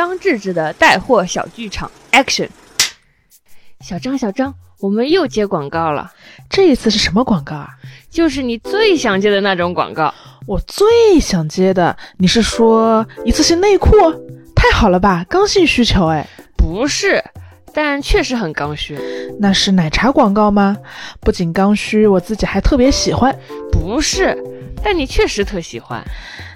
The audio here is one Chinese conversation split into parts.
张志志的带货小剧场，Action！小张，小张，我们又接广告了，这一次是什么广告啊？就是你最想接的那种广告。我最想接的，你是说一次性内裤？太好了吧，刚性需求哎。不是，但确实很刚需。那是奶茶广告吗？不仅刚需，我自己还特别喜欢。不是，但你确实特喜欢。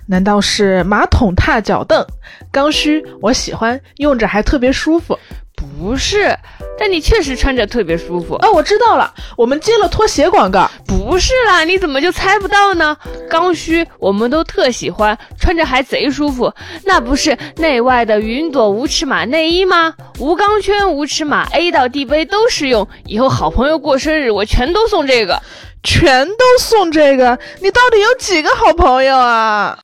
难道是马桶踏脚凳？刚需，我喜欢，用着还特别舒服。不是，但你确实穿着特别舒服。哦，我知道了，我们接了拖鞋广告。不是啦，你怎么就猜不到呢？刚需，我们都特喜欢，穿着还贼舒服。那不是内外的云朵无尺码内衣吗？无钢圈、无尺码，A 到 D 杯都适用。以后好朋友过生日，我全都送这个，全都送这个。你到底有几个好朋友啊？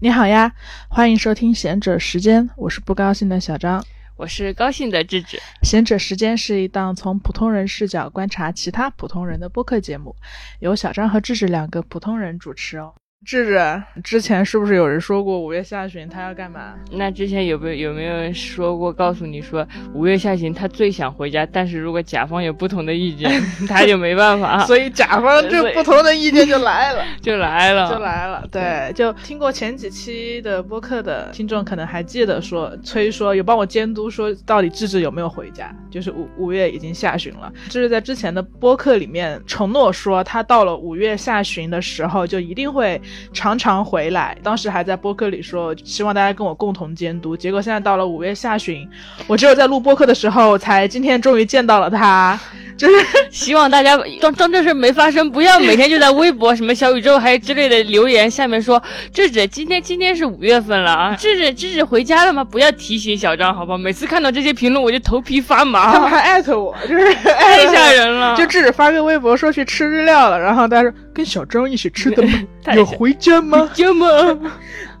你好呀，欢迎收听贤者时间，我是不高兴的小张，我是高兴的智智。贤者时间是一档从普通人视角观察其他普通人的播客节目，由小张和智智两个普通人主持哦。智智，之前是不是有人说过五月下旬他要干嘛？那之前有没有有没有人说过，告诉你说五月下旬他最想回家，但是如果甲方有不同的意见，他就没办法。所以甲方 这不同的意见就来了，就来了，就来了。对，就听过前几期的播客的听众可能还记得，说崔说有帮我监督，说到底智智有没有回家？就是五五月已经下旬了，智智在之前的播客里面承诺说，他到了五月下旬的时候就一定会。常常回来，当时还在播客里说希望大家跟我共同监督。结果现在到了五月下旬，我只有在录播客的时候才今天终于见到了他。就是希望大家装装这事没发生，不要每天就在微博什么小宇宙还之类的留言下面说智智今天今天是五月份了啊，智智智智回家了吗？不要提醒小张好不好？每次看到这些评论我就头皮发麻。他们还艾特我，就是太吓 人了。就智智发个微博说去吃日料了，然后他说跟小张一起吃的吗？有回家吗？家吗？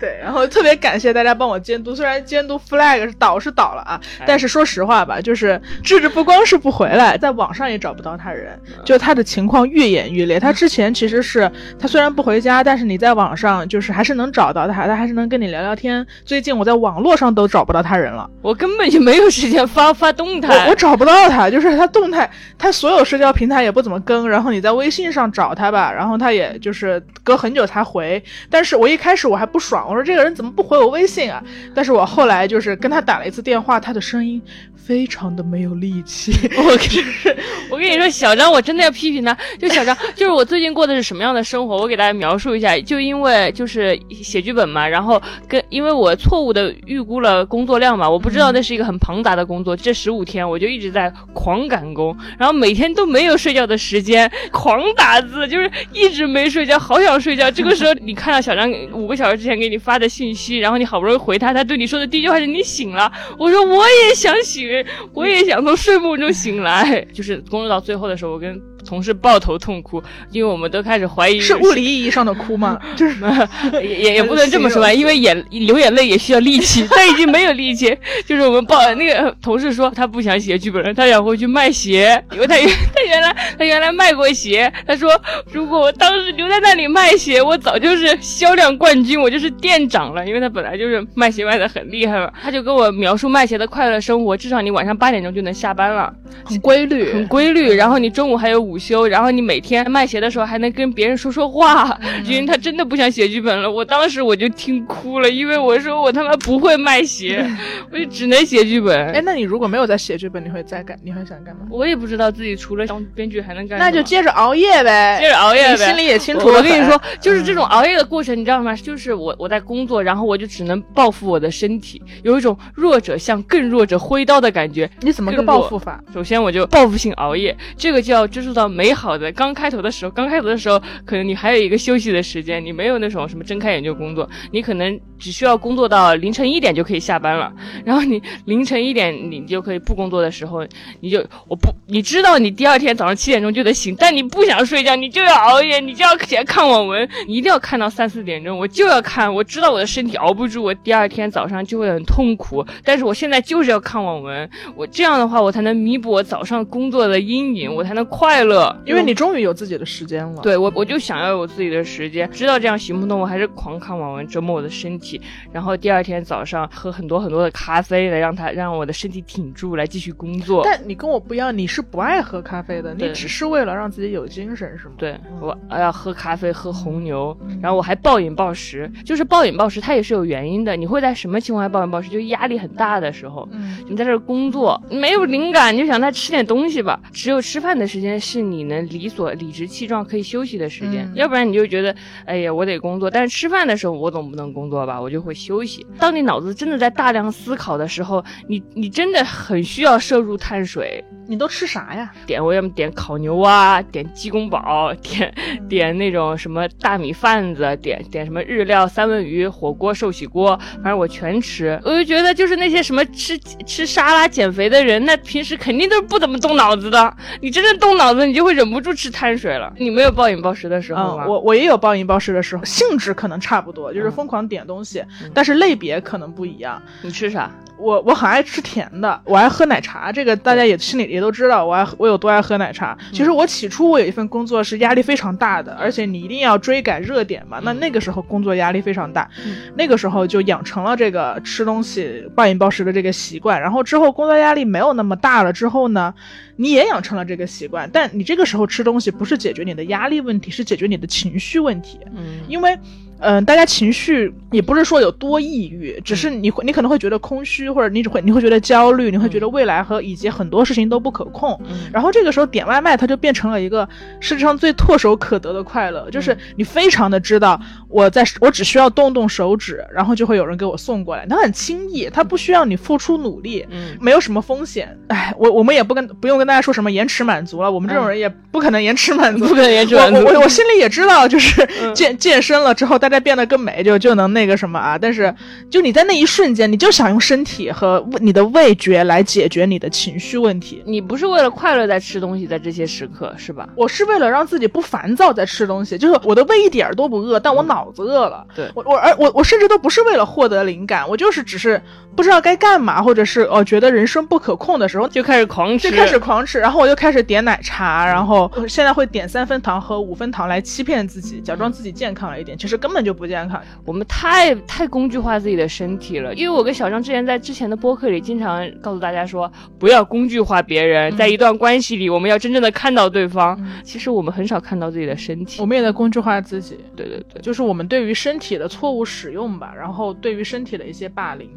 对，然后特别感谢大家帮我监督，虽然监督 flag 是倒是倒了啊，但是说实话吧，就是智智不光是不回来，在网上也找不到他人，就他的情况愈演愈烈。他之前其实是他虽然不回家，但是你在网上就是还是能找到他，他还是能跟你聊聊天。最近我在网络上都找不到他人了，我根本就没有时间发发动态，我找不到他，就是他动态，他所有社交平台也不怎么更，然后你在微信上找他吧，然后他也就是隔很久才回。但是我一开始我还不爽。我说这个人怎么不回我微信啊？但是我后来就是跟他打了一次电话，他的声音非常的没有力气。我是我跟你说，小张，我真的要批评他。就小张，就是我最近过的是什么样的生活？我给大家描述一下。就因为就是写剧本嘛，然后跟因为我错误的预估了工作量嘛，我不知道那是一个很庞杂的工作。这十五天我就一直在狂赶工，然后每天都没有睡觉的时间，狂打字，就是一直没睡觉，好想睡觉。这个时候你看到小张五个小时之前给你发的信息，然后你好不容易回他，他对你说的第一句话是你醒了。我说我也想醒，我也想从睡梦中醒来。就是工作到最后的时候，我跟。同事抱头痛哭，因为我们都开始怀疑是物理意义上的哭吗？就是 也也也不能这么说吧，因为眼流眼泪也需要力气，他已经没有力气。就是我们抱那个同事说他不想写剧本了，他想回去卖鞋，因为他原他原来他原来卖过鞋。他说如果我当时留在那里卖鞋，我早就是销量冠军，我就是店长了。因为他本来就是卖鞋卖的很厉害嘛。他就跟我描述卖鞋的快乐生活，至少你晚上八点钟就能下班了，很规律，很规律。然后你中午还有午。午休，然后你每天卖鞋的时候还能跟别人说说话，因为他真的不想写剧本了。我当时我就听哭了，因为我说我他妈不会卖鞋，我就只能写剧本。哎，那你如果没有在写剧本，你会再干？你会想干嘛？我也不知道自己除了当编剧还能干。那就接着熬夜呗，接着熬夜呗。心里也清楚。我跟你说，就是这种熬夜的过程，你知道吗？就是我我在工作，然后我就只能报复我的身体，有一种弱者向更弱者挥刀的感觉。你怎么个报复法？首先我就报复性熬夜，这个就要追溯到。美好的。刚开头的时候，刚开头的时候，可能你还有一个休息的时间，你没有那种什么睁开眼就工作，你可能只需要工作到凌晨一点就可以下班了。然后你凌晨一点你就可以不工作的时候，你就我不你知道你第二天早上七点钟就得醒，但你不想睡觉，你就要熬夜，你就要起来看网文，你一定要看到三四点钟，我就要看，我知道我的身体熬不住，我第二天早上就会很痛苦，但是我现在就是要看网文，我这样的话我才能弥补我早上工作的阴影，我才能快乐，因为你终于有自己的时间了。对我我就想要有自己的时间，知道这样行不通，我还是狂看网文折磨我的身体，然后第二天早上喝很多很多的咖啡来让它让我的身体挺住，来继续工作。但你跟我不一样，你是不爱喝咖啡的，你只是为了让自己有精神，是吗？对我要喝咖啡，喝红牛，然后我还暴饮暴食。就是暴饮暴食，它也是有原因的。你会在什么情况下暴饮暴食？就压力很大的时候，嗯，你在这工作没有灵感，你就想再吃点东西吧。只有吃饭的时间是你能理所理直气壮可以休息的时间，嗯要不然你就觉得，哎呀，我得工作。但是吃饭的时候我总不能工作吧，我就会休息。当你脑子真的在大量思考的时候，你你真的很需要摄入碳水。你都吃啥呀？点我要么点烤牛蛙，点鸡公煲，点点那种什么大米饭子，点点什么日料三文鱼、火锅、寿喜锅，反正我全吃。我就觉得就是那些什么吃吃沙拉减肥的人，那平时肯定都是不怎么动脑子的。你真正动脑子，你就会忍不住吃碳水了。你没有暴饮暴食的时候吗？嗯，我我也有暴饮暴食的时候，性质可能差不多，就是疯狂点东西，但是类别可能不一样。你吃啥？我我很爱吃甜的，我爱喝奶茶，这个大家也心里也都知道，我爱我有多爱喝奶茶。其实我起初我有一份工作是压力非常大的，而且你一定要追赶热点嘛，那那个时候工作压力非常大，那个时候就养成了这个吃东西暴饮暴食的这个习惯。然后之后工作压力没有那么大了之后呢，你也养成了这个习惯，但你这个时候吃东西不是解决你的压力问题，是解决你的情绪问题。嗯因为，嗯、大家情绪也不是说有多抑郁，只是你会，你可能会觉得空虚，或者你只会，你会觉得焦虑，你会觉得未来和以及很多事情都不可控。嗯。然后这个时候点外卖，它就变成了一个世界上最唾手可得的快乐，就是你非常的知道我在，我只需要动动手指，然后就会有人给我送过来，它很轻易，它不需要你付出努力。嗯。没有什么风险，哎，我我们也不跟不用跟大家说什么延迟满足了，我们这种人也不可能延迟满足，不可能延迟满足。我我我我心里也知道，就是健、健身了之后，大家变得更美，就就能那个什么啊。但是，就你在那一瞬间，你就想用身体和你的味觉来解决你的情绪问题。你不是为了快乐在吃东西，在这些时刻是吧？我是为了让自己不烦躁在吃东西，就是我的胃一点儿都不饿，但我脑子饿了。对我我而我我甚至都不是为了获得灵感，我就是只是不知道该干嘛，或者是哦觉得人生不可控的时候，就开始狂吃，就开始狂吃，然后我就开始点奶茶，然后现在会点三分糖和五分糖来欺骗自己，假装自己健康了一点，其实根本就不健康。我们太太工具化自己的身体了，因为我跟小张之前在之前的播客里经常告诉大家说，不要工具化别人，在一段关系里，我们要真正的看到对方。其实我们很少看到自己的身体我。们也在工具化自己，对对对，就是我们对于身体的错误使用吧，然后对于身体的一些霸凌，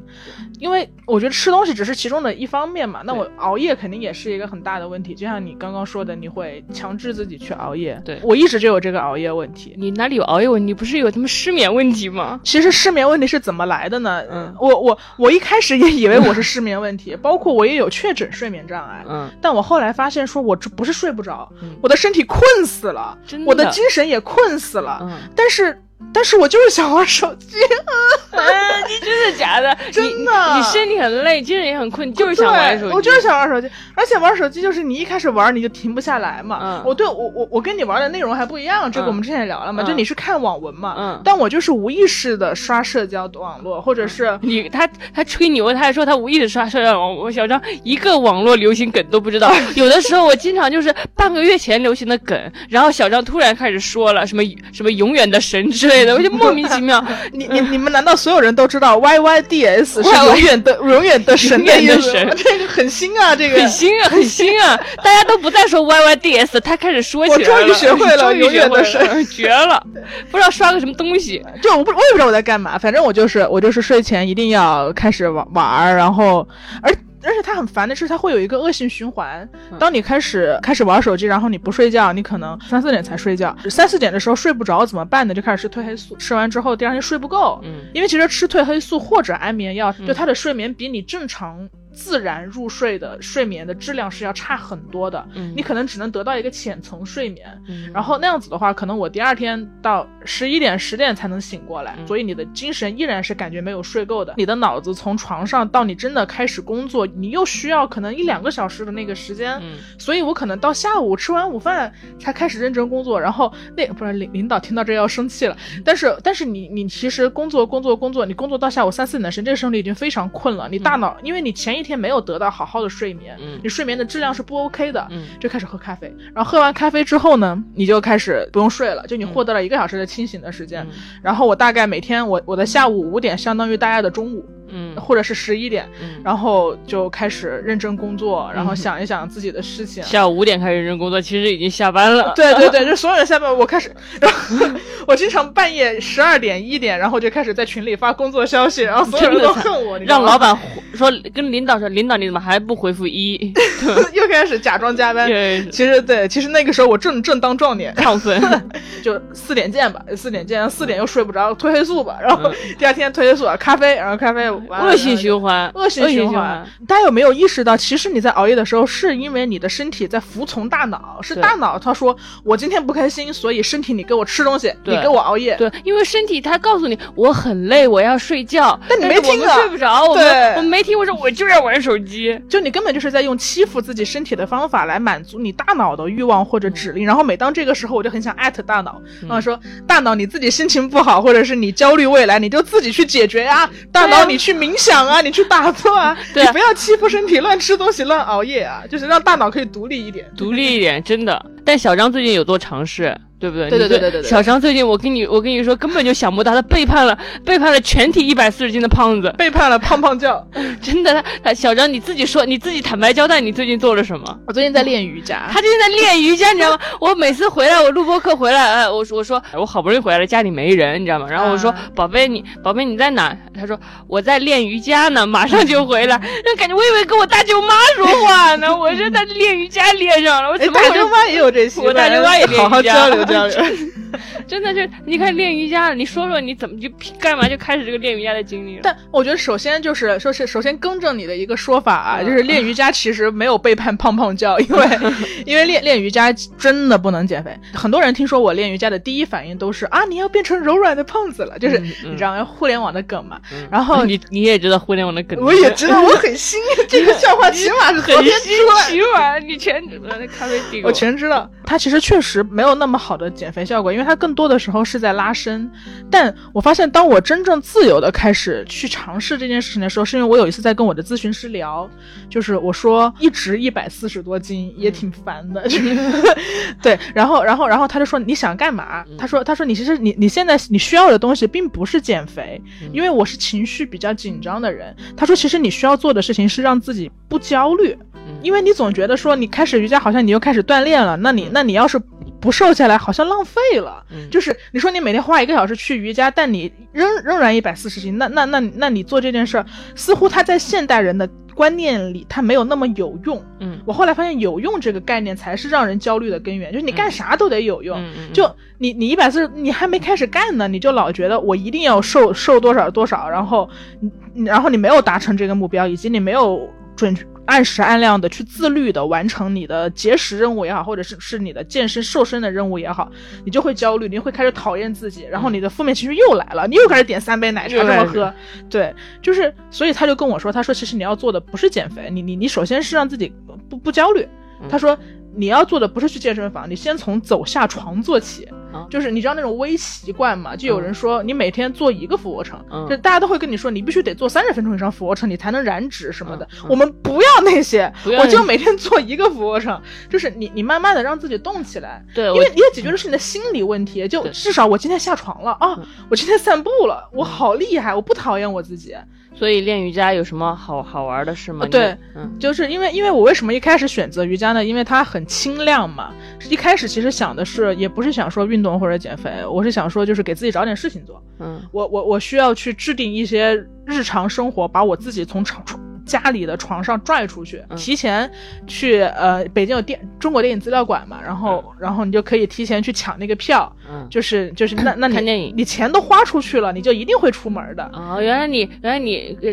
因为我觉得吃东西只是其中的一方面嘛，那我熬夜肯定也是一个很大的问题，就像你刚刚说的，你会强制自己去熬夜，对我一直就有这个熬夜问题。你哪里有熬夜问题？不是有他妈失眠问题吗？其实失眠问题是怎么来的呢？嗯。我我我一开始也以为我是失眠问题，包括我也有确诊睡眠障碍，嗯，但我后来发现，说我这不是睡不着，嗯。我的身体困死了，真的。我的精神也困死了，嗯，但是但是我就是想玩手机，啊，你真的假的？真的你你身体很累，精神也很困，就是想玩手机。我就是想玩手机，而且玩手机就是你一开始玩你就停不下来嘛。嗯我对我我我跟你玩的内容还不一样，这个嗯我们之前也聊了嘛，嗯就你是看网文嘛，嗯但我就是无意识的刷社交网络，或者是。你他他吹牛，他还说他无意识刷社交网，我小张一个网络流行梗都不知道。有的时候我经常就是半个月前流行的梗，然后小张突然开始说了什么什么永远的神之类的，我就 莫名其妙。你你你们难道所有人都知道 Y Y D S 是永远的 永远的神的意思这个很新啊，这个很新啊，很新啊！大家都不再说 Y Y D S，他开始说起来了。我终于学会了永远的神绝了！不知道刷个什么东西。就我不我也不知道我在干嘛，反正我就是我就是睡前一定要开始玩玩儿，然后而而且它很烦的是它会有一个恶性循环，当你开始开始玩手机，然后你不睡觉，你可能三四点才睡觉，三四点的时候睡不着怎么办呢？就开始吃褪黑素，吃完之后第二天睡不够，嗯。因为其实吃褪黑素或者安眠药，对他的睡眠比你正常自然入睡的睡眠的质量是要差很多的。嗯。你可能只能得到一个浅层睡眠，嗯。然后那样子的话，可能我第二天到十一点、十点才能醒过来，嗯。所以你的精神依然是感觉没有睡够的。你的脑子从床上到你真的开始工作，你又需要可能一两个小时的那个时间，嗯。所以我可能到下午吃完午饭才开始认真工作，然后那不是领领导听到这要生气了，但是但是你你其实工作工作工作，你工作到下午三四点的时间，这个时候你已经非常困了，你大脑、因为你前一天没有得到好好的睡眠，嗯。你睡眠的质量是不 OK 的，嗯。就开始喝咖啡，然后喝完咖啡之后呢，你就开始不用睡了，就你获得了一个小时的清醒的时间。嗯。然后我大概每天我我的下午五点相当于大家的中午，嗯或者是十一点，嗯，然后就开始认真工作，然后嗯想一想自己的事情。下午五点开始认真工作，其实已经下班了。对对对，就所有人下班，我开始，然 后我经常半夜十二点一点，然后就开始在群里发工作消息，然后所有人都恨我，让老板说跟领导说，领导你怎么还不回复一？又开始假装加班。对，其实对，其实那个时候我正正当壮年，亢奋。就四点见吧，四点见，四点又睡不着，褪黑素吧，然后嗯第二天褪黑素，咖啡，然后咖啡，恶性循环，恶性循环。大家有没有意识到，其实你在熬夜的时候，是因为你的身体在服从大脑，是大脑他说我今天不开心，所以身体你给我吃东西，你给我熬夜。对，因为身体它告诉你我很累，我要睡觉，但你没听啊睡不着，我对们我没听，我说我就要玩手机。就你根本就是在用欺负自己身体的方法来满足你大脑的欲望或者指令，然后每当这个时候，我就很想艾特大脑，然后说大脑你自己心情不好，或者是你焦虑未来，你就自己去解决呀，大脑你去冥想啊，你去打坐啊，对啊你不要欺负身体，乱吃东西，乱熬夜啊，就是让大脑可以独立一点。独立一点，真的。但小张最近有做尝试，对不对？对对你对对对对小张最近，我跟你我跟你说，根本就想不到，他背叛了背叛了全体一百四十斤的胖子，背叛了 胖胖教。真的。他他小张你自己说，你自己坦白交代，你最近做了什么？我最近在练瑜伽，他最近在练瑜伽，你知道吗？我每次回来，我录播课回来，哎，我说我说我好不容易回来了，家里没人，你知道吗？然后我说、啊宝贝你宝贝你在哪？他说我在练瑜伽呢，马上就回来。那感觉我以为跟我大舅妈说话呢，我是在练瑜伽练上了，我哎，怎么回事大舅妈也有这习惯，我大舅妈也练好好瑜伽交流交流。真的就你看练瑜伽，你说说你怎么就干嘛就开始这个练瑜伽的经历了？但我觉得首先就是说是首先更正你的一个说法啊，嗯就是练瑜伽其实没有背叛胖胖教，因为 因为练练瑜伽真的不能减肥。很多人听说我练瑜伽的第一反应都是啊，你要变成柔软的胖子了，就是你知道互联网的梗嘛。嗯然后你你也知道互联网的梗，我也知道我很新，这个笑话起码是昨天出来起码，你全知道那咖啡帝国，我全知道，它其实确实没有那么好的减肥效果，因为它更多的时候是在拉伸。但我发现，当我真正自由的开始去尝试这件事情的时候，是因为我有一次在跟我的咨询师聊，就是我说一直一百四十多斤也挺烦的，就是 对，然后然后然后他就说你想干嘛？他说他说你其实你你现在你需要的东西并不是减肥，因为我是情绪比较紧张的人。他说其实你需要做的事情是让自己不焦虑。因为你总觉得说你开始瑜伽，好像你又开始锻炼了，那你那你要是不瘦下来，好像浪费了。嗯就是你说你每天花一个小时去瑜伽，但你仍仍然一百四十斤，那那那那你做这件事儿，似乎它在现代人的观念里，它没有那么有用。嗯我后来发现，有用这个概念才是让人焦虑的根源，就是你干啥都得有用。就你你一百四，你还没开始干呢，你就老觉得我一定要瘦瘦多少多少，然后你然后你没有达成这个目标，以及你没有准按时按量的去自律的完成你的节食任务也好，或者是是你的健身瘦身的任务也好，你就会焦虑，你会开始讨厌自己，然后你的负面情绪又来了，你又开始点三杯奶茶这么喝，对，就是所以他就跟我说，他说其实你要做的不是减肥，你你你首先是让自己不不焦虑，他说。你要做的不是去健身房，你先从走下床做起，啊。就是你知道那种微习惯嘛？就有人说你每天做一个俯卧撑，嗯。就大家都会跟你说你必须得做三十分钟以上俯卧撑，你才能燃脂什么的。嗯嗯。我们不要那些，我就每天做一个俯卧撑，就是你 你慢慢的让自己动起来，对，因为你也解决的是你的心理问题，就至少我今天下床了啊，我今天散步了，我好厉害，我不讨厌我自己。所以练瑜伽有什么好好玩的事吗？呃对，嗯就是因为因为我为什么一开始选择瑜伽呢？因为它很轻量嘛。一开始其实想的是，也不是想说运动或者减肥，我是想说就是给自己找点事情做。嗯我我我需要去制定一些日常生活，把我自己从床床家里的床上拽出去，嗯。提前去呃北京有电中国电影资料馆嘛，然后、然后你就可以提前去抢那个票，嗯，就是就是那 那你看电影。你钱都花出去了，你就一定会出门的。哦，原来你原来你呃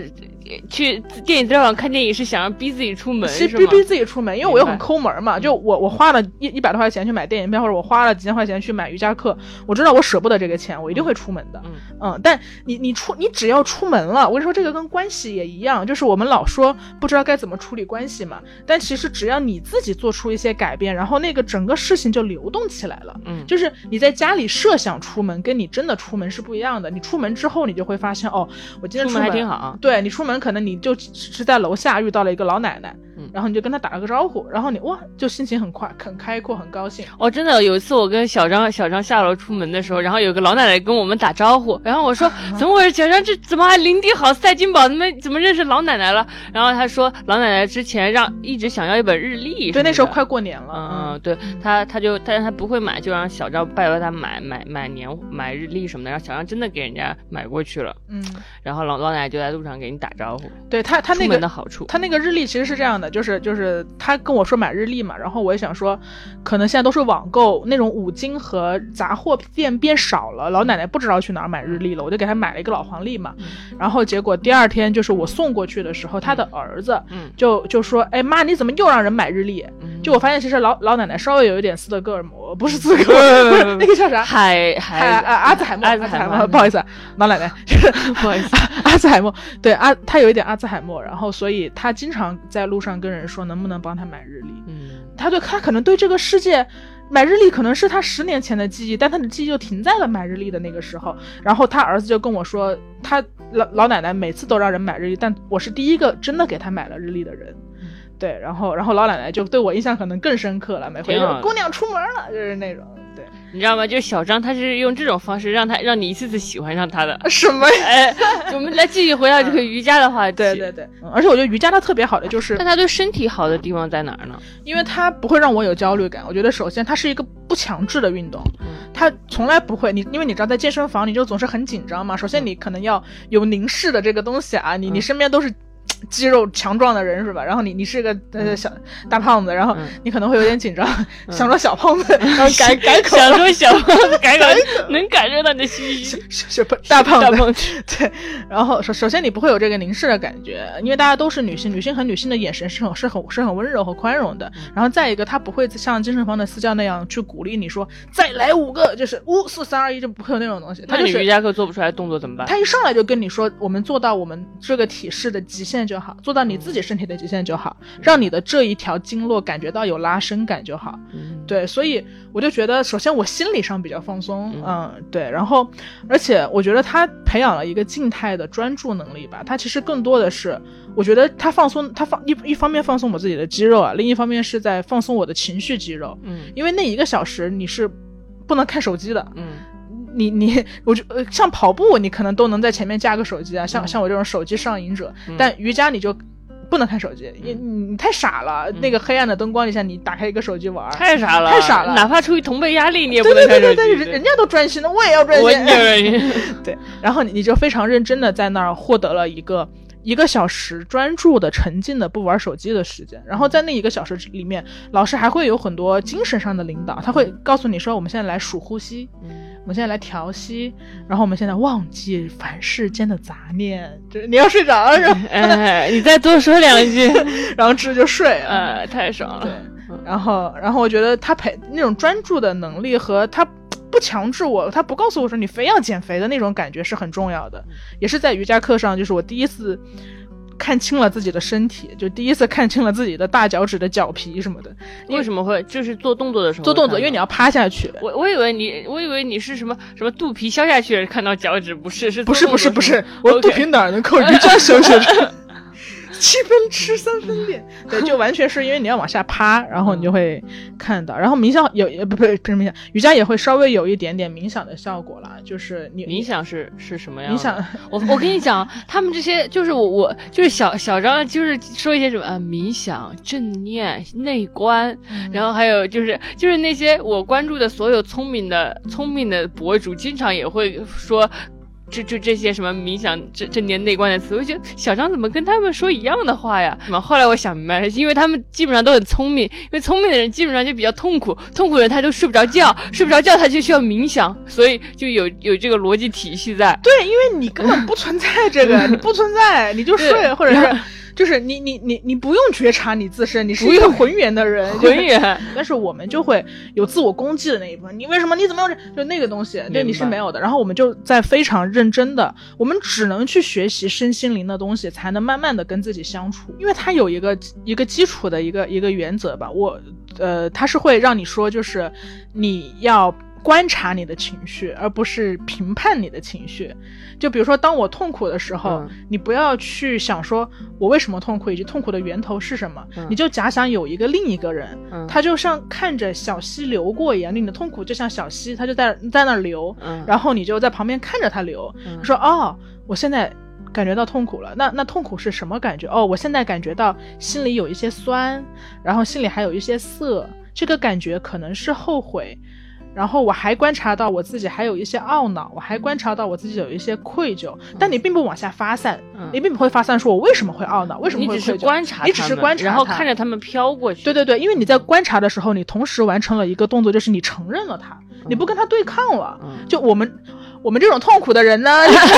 去电影资料馆看电影是想要逼自己出门？其实逼逼自己出门，因为我又很抠门嘛。就我我花了一一百多块钱去买电影票，或者我花了几千块钱去买瑜伽课，我知道我舍不得这个钱，我一定会出门的。嗯嗯，但你你出你只要出门了，我跟你说这个跟关系也一样，就是我们老说不知道该怎么处理关系嘛，但其实只要你自己做出一些改变，然后那个整个事情就流动起来了。嗯，就是你在家里设想出门，跟你真的出门是不一样的。你出门之后，你就会发现，哦，我今天出出门还挺好。对你出门，可能你就只是在楼下遇到了一个老奶奶，嗯然后你就跟她打了个招呼，然后你哇，就心情很快、很开阔、很高兴。哦，真的有一次我跟小张小张下楼出门的时候，然后有个老奶奶跟我们打招呼，然后我说怎么回事？小张这怎么还林地好赛金宝？怎么怎么认识老奶奶了？然后她说老奶奶之前让一直想要一本日历，对，那时候快。过年了，嗯，对她她就，但是她不会买，就让小张拜托她买买买年买日历什么的，然后小张真的给人家买过去了，嗯，然后老老奶奶就在路上给你打招呼，对他他那个的好处，他那个日历其实是这样的，就是就是他跟我说买日历嘛，然后我也想说，可能现在都是网购，那种五金和杂货店变少了，老奶奶不知道去哪儿买日历了，我就给他买了一个老黄历嘛，然后结果第二天就是我送过去的时候，他的儿子嗯就就说，哎妈，你怎么又让人买日历？嗯就我发现其实老老奶奶稍微有一点斯德哥尔摩，不是斯德哥 尔摩，那个叫啥？海海阿兹海默，阿阿兹海默，不好意思啊，老奶奶，不好意思，阿兹海默，对阿他有一点阿兹海默，然后所以他经常在路上跟人说能不能帮他买日历，嗯他对他可能对这个世界。买日历可能是他十年前的记忆，但他的记忆就停在了买日历的那个时候。然后他儿子就跟我说，他老老奶奶每次都让人买日历，但我是第一个真的给他买了日历的人。嗯对，然后然后老奶奶就对我印象可能更深刻了，每回姑娘出门了，就是那种。对，你知道吗？就是小张，他是用这种方式让他让你一次次喜欢上他的。什么呀？哎，我们来继续回到这个瑜伽的话题。对对对，嗯而且我觉得瑜伽它特别好的就是但，它对身体好的地方在哪儿呢？因为它不会让我有焦虑感。我觉得首先它是一个不强制的运动，嗯它从来不会你，因为你知道在健身房你就总是很紧张嘛。首先你可能要有凝视的这个东西啊，你你嗯身边都是。肌肉强壮的人是吧？然后你你是个呃小大胖子，然后嗯你可能会有点紧张，想说小胖子，然后改改口，想说小胖子改口，能感受到你的心虚。小胖子，大胖子，对，然后首首先你不会有这个凝视的感觉，因为大家都是女性，女性和女性的眼神是很是很是很温柔和宽容的。然后再一个，他不会像健身房的私教那样去鼓励你说再来五个，就是五四三二一，就不会有那种东西。她那就是你瑜伽课做不出来动作怎么办？他一上来就跟你说，我们做到我们这个体式的极限就好，做到你自己身体的极限就好，让你的这一条经络感觉到有拉伸感就好。嗯，对，所以我就觉得，首先我心理上比较放松，嗯。嗯，对，然后而且我觉得他培养了一个静态的专注能力吧，他其实更多的是，我觉得他放松，他放一一方面放松我自己的肌肉啊，另一方面是在放松我的情绪肌肉，嗯。因为那一个小时你是不能看手机的，嗯你你，我就呃，像跑步，你可能都能在前面架个手机啊，像嗯。像我这种手机上瘾者，嗯。但瑜伽你就不能看手机，你你你太傻了，那个黑暗的灯光底下，你打开一个手机玩儿，太傻了，太傻了哪怕出于同辈压力，你也不对能看手对对对对，机。人人家都专心的，我也要专心我也专心，对，然后你你就非常认真的在那儿获得了一个。一个小时专注的、沉浸的、不玩手机的时间，然后在那一个小时里面，老师还会有很多精神上的领导，他会告诉你说，我们现在来数呼吸，我们现在来调息，然后我们现在忘记凡世间的杂念，就是你要睡着了，是吧哎，你再多说两句，然后芝就睡了，呃，太爽对了。，然后然后我觉得他陪那种专注的能力和他不强制我，他不告诉我说你非要减肥的那种感觉是很重要的，也是在瑜伽课上，就是我第一次。看清了自己的身体，就第一次看清了自己的大脚趾的脚皮什么的。为什么会就是做动作的时候做动作，因为你要趴下去。我我以为你，我以为你是什么什么肚皮削下去看到脚趾，不是是不是不是不是，我肚皮哪儿能靠瑜伽消下去？七分吃三分练，对，就完全是因为你要往下趴，然后你就会看到。然后冥想有也不不不是冥想，瑜伽也会稍微有一点点冥想的效果啦，就是你冥想是是什么样的？冥想，我我跟你讲，他们这些就是我我就是小小张，就是说一些什么啊冥想、正念、内观，然后还有就是就是那些我关注的所有聪明的聪明的博主，经常也会说。就就这些什么冥想、这这念、内观的词，我觉得小张怎么跟他们说一样的话呀？什么？后来我想明白了，因为他们基本上都很聪明，因为聪明的人基本上就比较痛苦，痛苦的人他就睡不着觉，睡不着觉他就需要冥想，所以就有有这个逻辑体系在。对，因为你根本不存在这个，你不存在，你就睡，或者是。就是你你你你不用觉察你自身，你是一个浑圆的人，浑圆。但是我们就会有自我攻击的那一部分。你为什么？你怎么用？就那个东西，对你是没有的。然后我们就在非常认真的，我们只能去学习身心灵的东西，才能慢慢的跟自己相处。因为它有一个一个基础的一个一个原则吧。我呃，它是会让你说，就是你要。观察你的情绪，而不是评判你的情绪。就比如说，当我痛苦的时候，你不要去想说我为什么痛苦，以及痛苦的源头是什么。你就假想有一个另一个人，他就像看着小溪流过一样，你的痛苦就像小溪，他就在在那流，然后你就在旁边看着他流。说哦，我现在感觉到痛苦了。那那痛苦是什么感觉？哦，我现在感觉到心里有一些酸，然后心里还有一些涩，这个感觉可能是后悔。然后我还观察到我自己还有一些懊恼，我还观察到我自己有一些愧疚，但你并不往下发散，你并不会发散说我为什么会懊恼，为什么会愧疚？你只是观察，你只是观察，然后看着他们飘过去。对对对，因为你在观察的时候，你同时完成了一个动作，就是你承认了他，你不跟他对抗了。就我们。我们这种痛苦的人呢，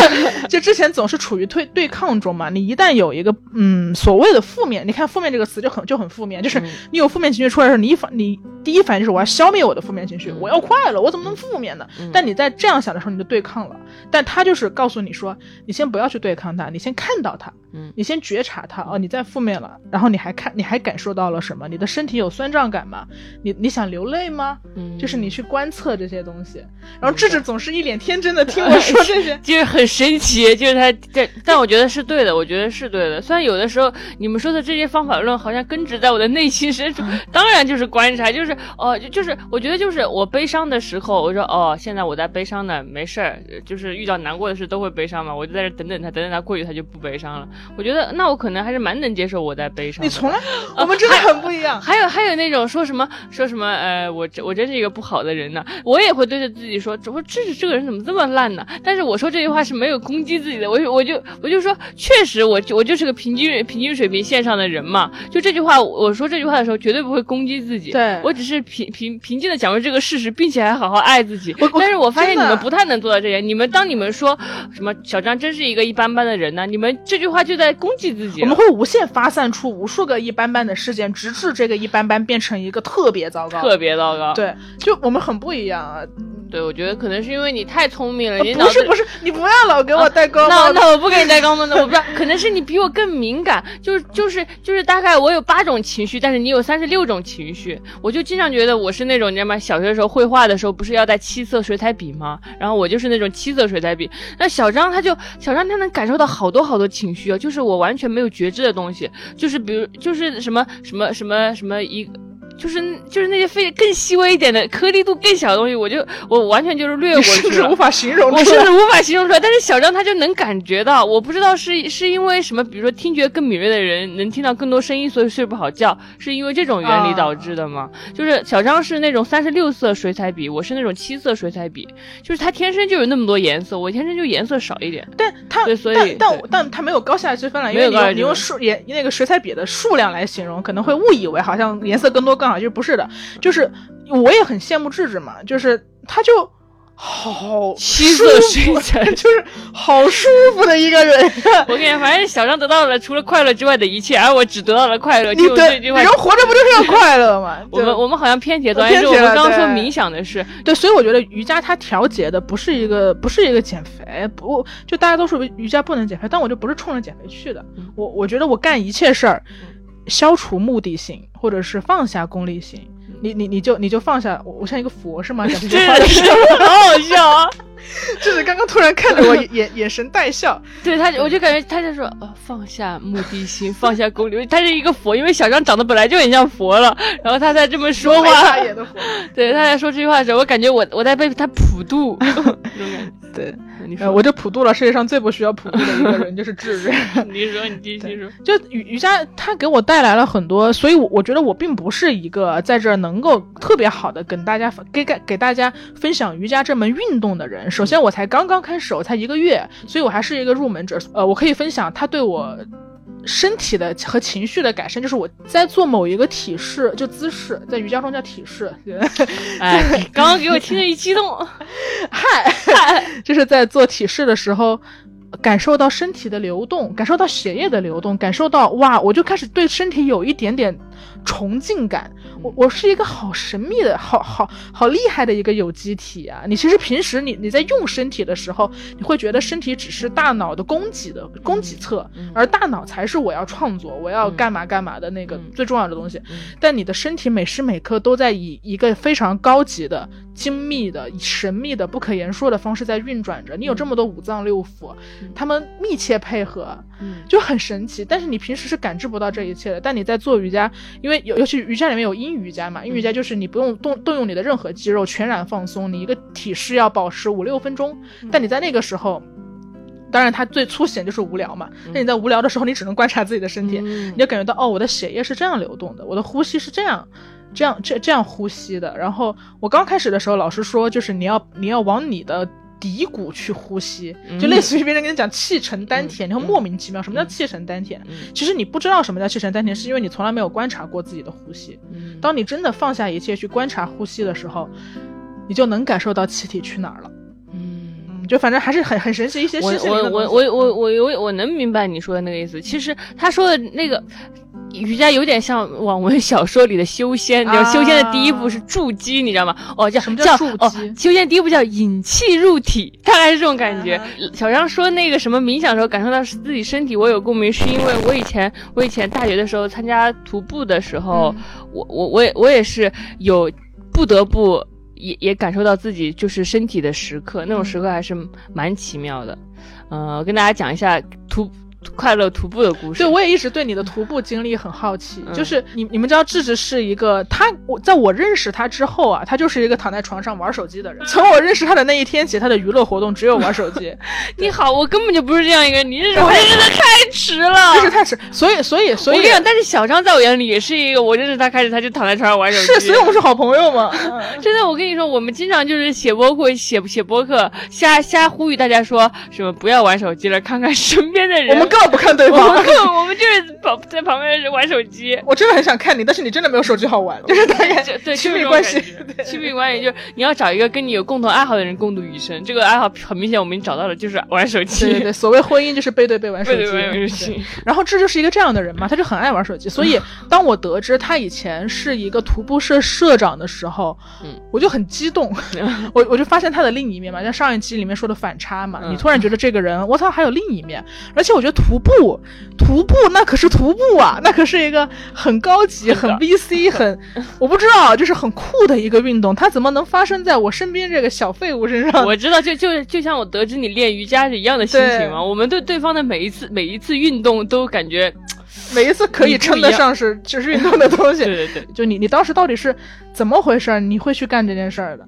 就之前总是处于对对抗中嘛。你一旦有一个嗯所谓的负面，你看负面这个词就很就很负面，就是你有负面情绪出来的时候，你一反你第一反应就是我要消灭我的负面情绪，我要快乐，我怎么能负面呢？但你在这样想的时候，你就对抗了。但他就是告诉你说，你先不要去对抗他，你先看到他，你先觉察它哦，你在负面了，然后你还看你还感受到了什么？你的身体有酸胀感吗？你你想流泪吗？嗯就是你去观测这些东西，然后智智总是一脸天真。的听我说这些，就是很神奇，就是他这，但我觉得是对的，我觉得是对的。虽然有的时候你们说的这些方法论好像根植在我的内心深处，当然就是观察，就是哦，就是我觉得就是我悲伤的时候，我说哦，现在我在悲伤呢，没事儿，就是遇到难过的事都会悲伤嘛，我就在这等等他，等等他过去，他就不悲伤了。我觉得那我可能还是蛮能接受我在悲伤。你从来，我们真的很不一样。还有还有那种说什么说什么，呃，我我真是一个不好的人呢，我也会对着自己说，我这这个人怎么这么。烂呢？但是我说这句话是没有攻击自己的，我我就我就说，确实我我就是个平均平均水平线上的人嘛。就这句话，我说这句话的时候绝对不会攻击自己，对我只是平平平静的讲述这个事实，并且还好好爱自己。但是我发现你们不太能做到这点。你们当你们说什么小张真是一个一般般的人呢？你们这句话就在攻击自己。我们会无限发散出无数个一般般的事件，直至这个一般般变成一个特别糟糕，特别糟糕。对，就我们很不一样啊。对，我觉得可能是因为你太聪明了。你不是不是，你不要老给我戴高帽。那那我不给你戴高帽，那我不知道，可能是你比我更敏感。就是就是就是，大概我有八种情绪，但是你有三十六种情绪。我就经常觉得我是那种，你知道吗？小学的时候绘画的时候不是要带七色水彩笔吗？然后我就是那种七色水彩笔。那小张他就小张他能感受到好多好多情绪啊，就是我完全没有觉知的东西，就是比如就是什么什么什么什么一。就是就是那些非更细微一点的颗粒度更小的东西，我就我完全就是略过去甚至无法形容，我甚至无法形容出来。但是小张他就能感觉到，我不知道是是因为什么，比如说听觉更敏锐的人能听到更多声音，所以睡不好觉，是因为这种原理导致的吗？就是小张是那种三十六色水彩笔，我是那种七色水彩笔，就是他天生就有那么多颜色，我天生就颜色少一点。但他所以但但他没有高下之分了，因为你用数颜那个水彩笔的数量来形容，可能会误以为好像颜色更多更好。就不是的，就是我也很羡慕智智嘛，就是他就好七色水彩，就是好舒服的一个人。我跟你讲，反正小张得到了除了快乐之外的一切，而我只得到了快乐。你人活着不就是要快乐吗？我们我们好像偏题了，是我们刚刚说冥想的事。对，所以我觉得瑜伽它调节的不是一个不是一个减肥，不就大家都说瑜伽不能减肥，但我就不是冲着减肥去的。我我觉得我干一切事儿。消除目的性，或者是放下功利性，你你你就你就放下我，我像一个佛是吗？讲这句话的时候，好好笑啊！就是刚刚突然看着我 眼眼神带笑，对他，我就感觉他就说，呃，放下目的性，放下功利，他是一个佛，因为小张长得本来就很像佛了，然后他在这么说话，对，他在说这句话的时候，我感觉我我在被他普渡。这种感觉。对，你说，呃我就普渡了世界上最不需要普渡的一个人，就是智人。你说，你继续说。就瑜瑜伽，它给我带来了很多，所以我我觉得我并不是一个在这儿能够特别好的跟大家给给给大家分享瑜伽这门运动的人。首先，我才刚刚开始，我才一个月，所以我还是一个入门者。呃，我可以分享它对我身体的和情绪的改善，就是我在做某一个体式，就姿势，在瑜伽中叫体式。哎，刚刚给我听了一激动，嗨 嗨，就是在做体式的时候。感受到身体的流动，感受到血液的流动，感受到哇，我就开始对身体有一点点崇敬感。我我是一个好神秘的、好好好厉害的一个有机体啊！你其实平时你你在用身体的时候，你会觉得身体只是大脑的供给的供给侧，而大脑才是我要创作、我要干嘛干嘛的那个最重要的东西。但你的身体每时每刻都在以一个非常高级的、精密的、神秘的、不可言说的方式在运转着。你有这么多五脏六腑，他们密切配合，就很神奇。但是你平时是感知不到这一切的。但你在做瑜伽，因为尤尤其瑜伽里面有阴瑜伽嘛，阴瑜伽就是你不用动动用你的任何肌肉，全然放松，你一个体式要保持五六分钟。但你在那个时候，当然它最粗显就是无聊嘛。那你在无聊的时候，你只能观察自己的身体，你就感觉到哦，我的血液是这样流动的，我的呼吸是这样。这样这这样呼吸的，然后我刚开始的时候，老师说就是你要你要往你的骶骨去呼吸，就类似于别人跟你讲气沉丹田，你会莫名其妙什么叫气沉丹田？其实你不知道什么叫气沉丹田，是因为你从来没有观察过自己的呼吸。当你真的放下一切去观察呼吸的时候，你就能感受到气体去哪儿了。嗯，就反正还是很很神奇一些事情。我我我我我我我能明白你说的那个意思。其实他说的那个。瑜伽有点像网文小说里的修仙，你知道修仙的第一步是筑基，你知道吗？哦，叫什么叫筑基？哦，修仙第一步叫引气入体，大概是这种感觉。小张说那个什么冥想的时候感受到自己身体，我有共鸣，是因为我以前我以前大学的时候参加徒步的时候，我我我也我也是有不得不也也感受到自己就是身体的时刻，那种时刻还是蛮奇妙的。呃，跟大家讲一下徒。快乐徒步的故事，对我也一直对你的徒步经历很好奇。就是你你们知道，智智是一个他，我在我认识他之后啊，他就是一个躺在床上玩手机的人。从我认识他的那一天起，他的娱乐活动只有玩手机。你好，我根本就不是这样一个，你认识我认识的太迟了，认识太迟。所以所以所以，我跟你讲，但是小张在我眼里也是一个，我认识他开始他就躺在床上玩手机。是，所以我们是好朋友嘛。真的，我跟你说，我们经常就是写播客，写写播客，瞎瞎呼吁大家说什么不要玩手机了，看看身边的人。我们根本不看对方。我们就是旁在旁边玩手机。我真的很想看你，但是你真的没有手机好玩，就是大概对亲密关系，亲密关系就是你要找一个跟你有共同爱好的人共度余生。这个爱好很明显，我们已经找到了，就是玩手机。对对对，所谓婚姻就是背对背玩手机。背对背玩手机。然后这就是一个这样的人嘛，他就很爱玩手机。所以当我得知他以前是一个徒步社社长的时候，嗯，我就很激动。我我就发现他的另一面嘛，像上一期里面说的反差嘛，你突然觉得这个人，我操，还有另一面。而且我觉得徒步。徒步那可是徒步啊，那可是一个很高级、很 VC、很 我不知道，就是很酷的一个运动。它怎么能发生在我身边这个小废物身上？我知道，就就就像我得知你练瑜伽是一样的心情嘛。我们对对方的每一次每一次运动都感觉，每一次可以称得上是就是运动的东西。对对对，就你你当时到底是怎么回事？你会去干这件事儿的？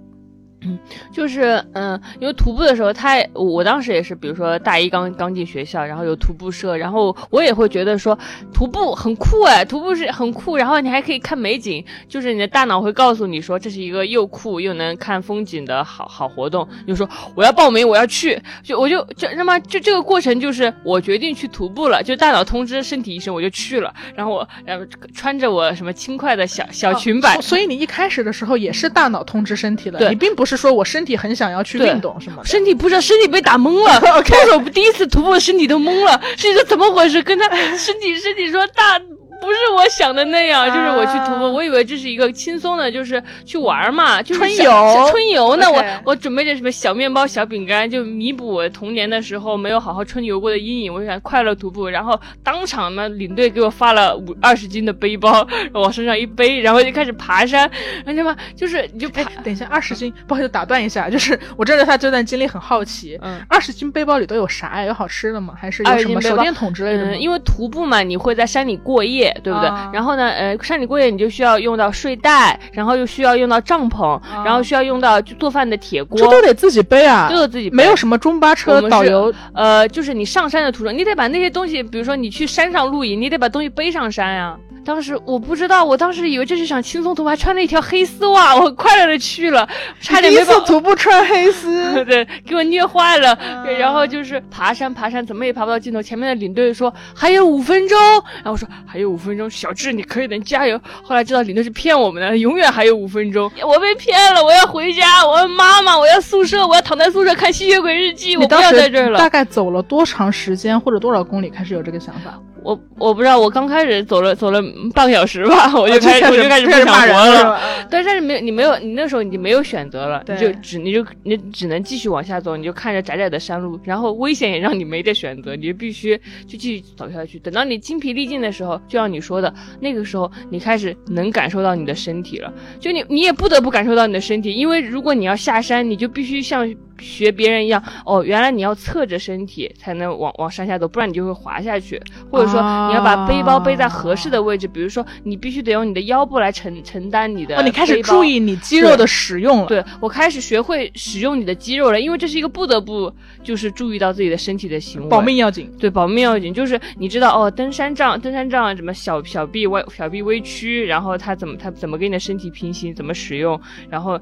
嗯，就是嗯，因为徒步的时候，他我当时也是，比如说大一刚刚进学校，然后有徒步社，然后我也会觉得说徒步很酷哎，徒步是很酷，然后你还可以看美景，就是你的大脑会告诉你说这是一个又酷又能看风景的好好活动，就说我要报名，我要去，就我就就那么就这个过程就是我决定去徒步了，就大脑通知身体医生我就去了，然后我然后穿着我什么轻快的小小裙摆，所以你一开始的时候也是大脑通知身体的，对你并不是。说我身体很想要去运动，是吗？身体不知道，身体被打懵了。我我第一次徒步，身体都懵了，是一个怎么回事？跟他身体身体说大。不是我想的那样，就是我去徒步，我以为这是一个轻松的，就是去玩嘛，就是春游。春游呢，我我准备点什么小面包、小饼干，就弥补我童年的时候没有好好春游过的阴影。我想快乐徒步，然后当场呢，领队给我发了五二十斤的背包，往身上一背，然后就开始爬山。你知道吗？就是你就爬。等一下，二十斤，不好意思打断一下，就是我知道他这段经历很好奇。嗯，二十斤背包里都有啥呀？有好吃的吗？还是有什么手电筒之类的？因为徒步嘛，你会在山里过夜。对不对？啊然后呢，呃，山里过夜你就需要用到睡袋，然后又需要用到帐篷，然后需要用到做饭的铁锅，这都得自己背啊，都得自己背没有什么中巴车导游。呃，就是你上山的途中，你得把那些东西，比如说你去山上露营，你得把东西背上山呀、当时我不知道，我当时以为这是场轻松徒步，还穿了一条黑丝袜，我很快乐的去了，差点没把次徒步穿黑丝，对，给我虐坏了。然后就是爬山，爬山怎么也爬不到尽头。前面的领队说还有五分钟，然后我说还有五分钟，小智你可以的，你加油。后来知道领队是骗我们的，永远还有五分钟。我被骗了，我要回家，我要妈妈，我要宿舍，我要躺在宿舍看吸血鬼日记，我不要在这儿了大。概走了多长时间或者多少公里开始有这个想法？我我不知道，我刚开始走了走了半个小时吧，我就开始、哦我就开始不开始活了。人了是。但是没有你没有你那时候你没有选择了，你就只你就你只能继续往下走，你就看着窄窄的山路，然后危险也让你没得选择，你就必须就继续走下去。等到你精疲力尽的时候，就像你说的，那个时候你开始能感受到你的身体了，就你你也不得不感受到你的身体，因为如果你要下山，你就必须像学别人一样，哦，原来你要侧着身体才能往往山下走，不然你就会滑下去，或者说你要把背包背在合适的位置，比如说你必须得用你的腰部来承承担你的哦，你开始注意你肌肉的使用了。对我开始学会使用你的肌肉了，因为这是一个不得不就是注意到自己的身体的行为，保命要紧。对保命要紧，就是你知道哦，登山杖，登山杖什么小小臂微小臂微曲，然后它怎么它怎么跟你的身体平行，怎么使用，然后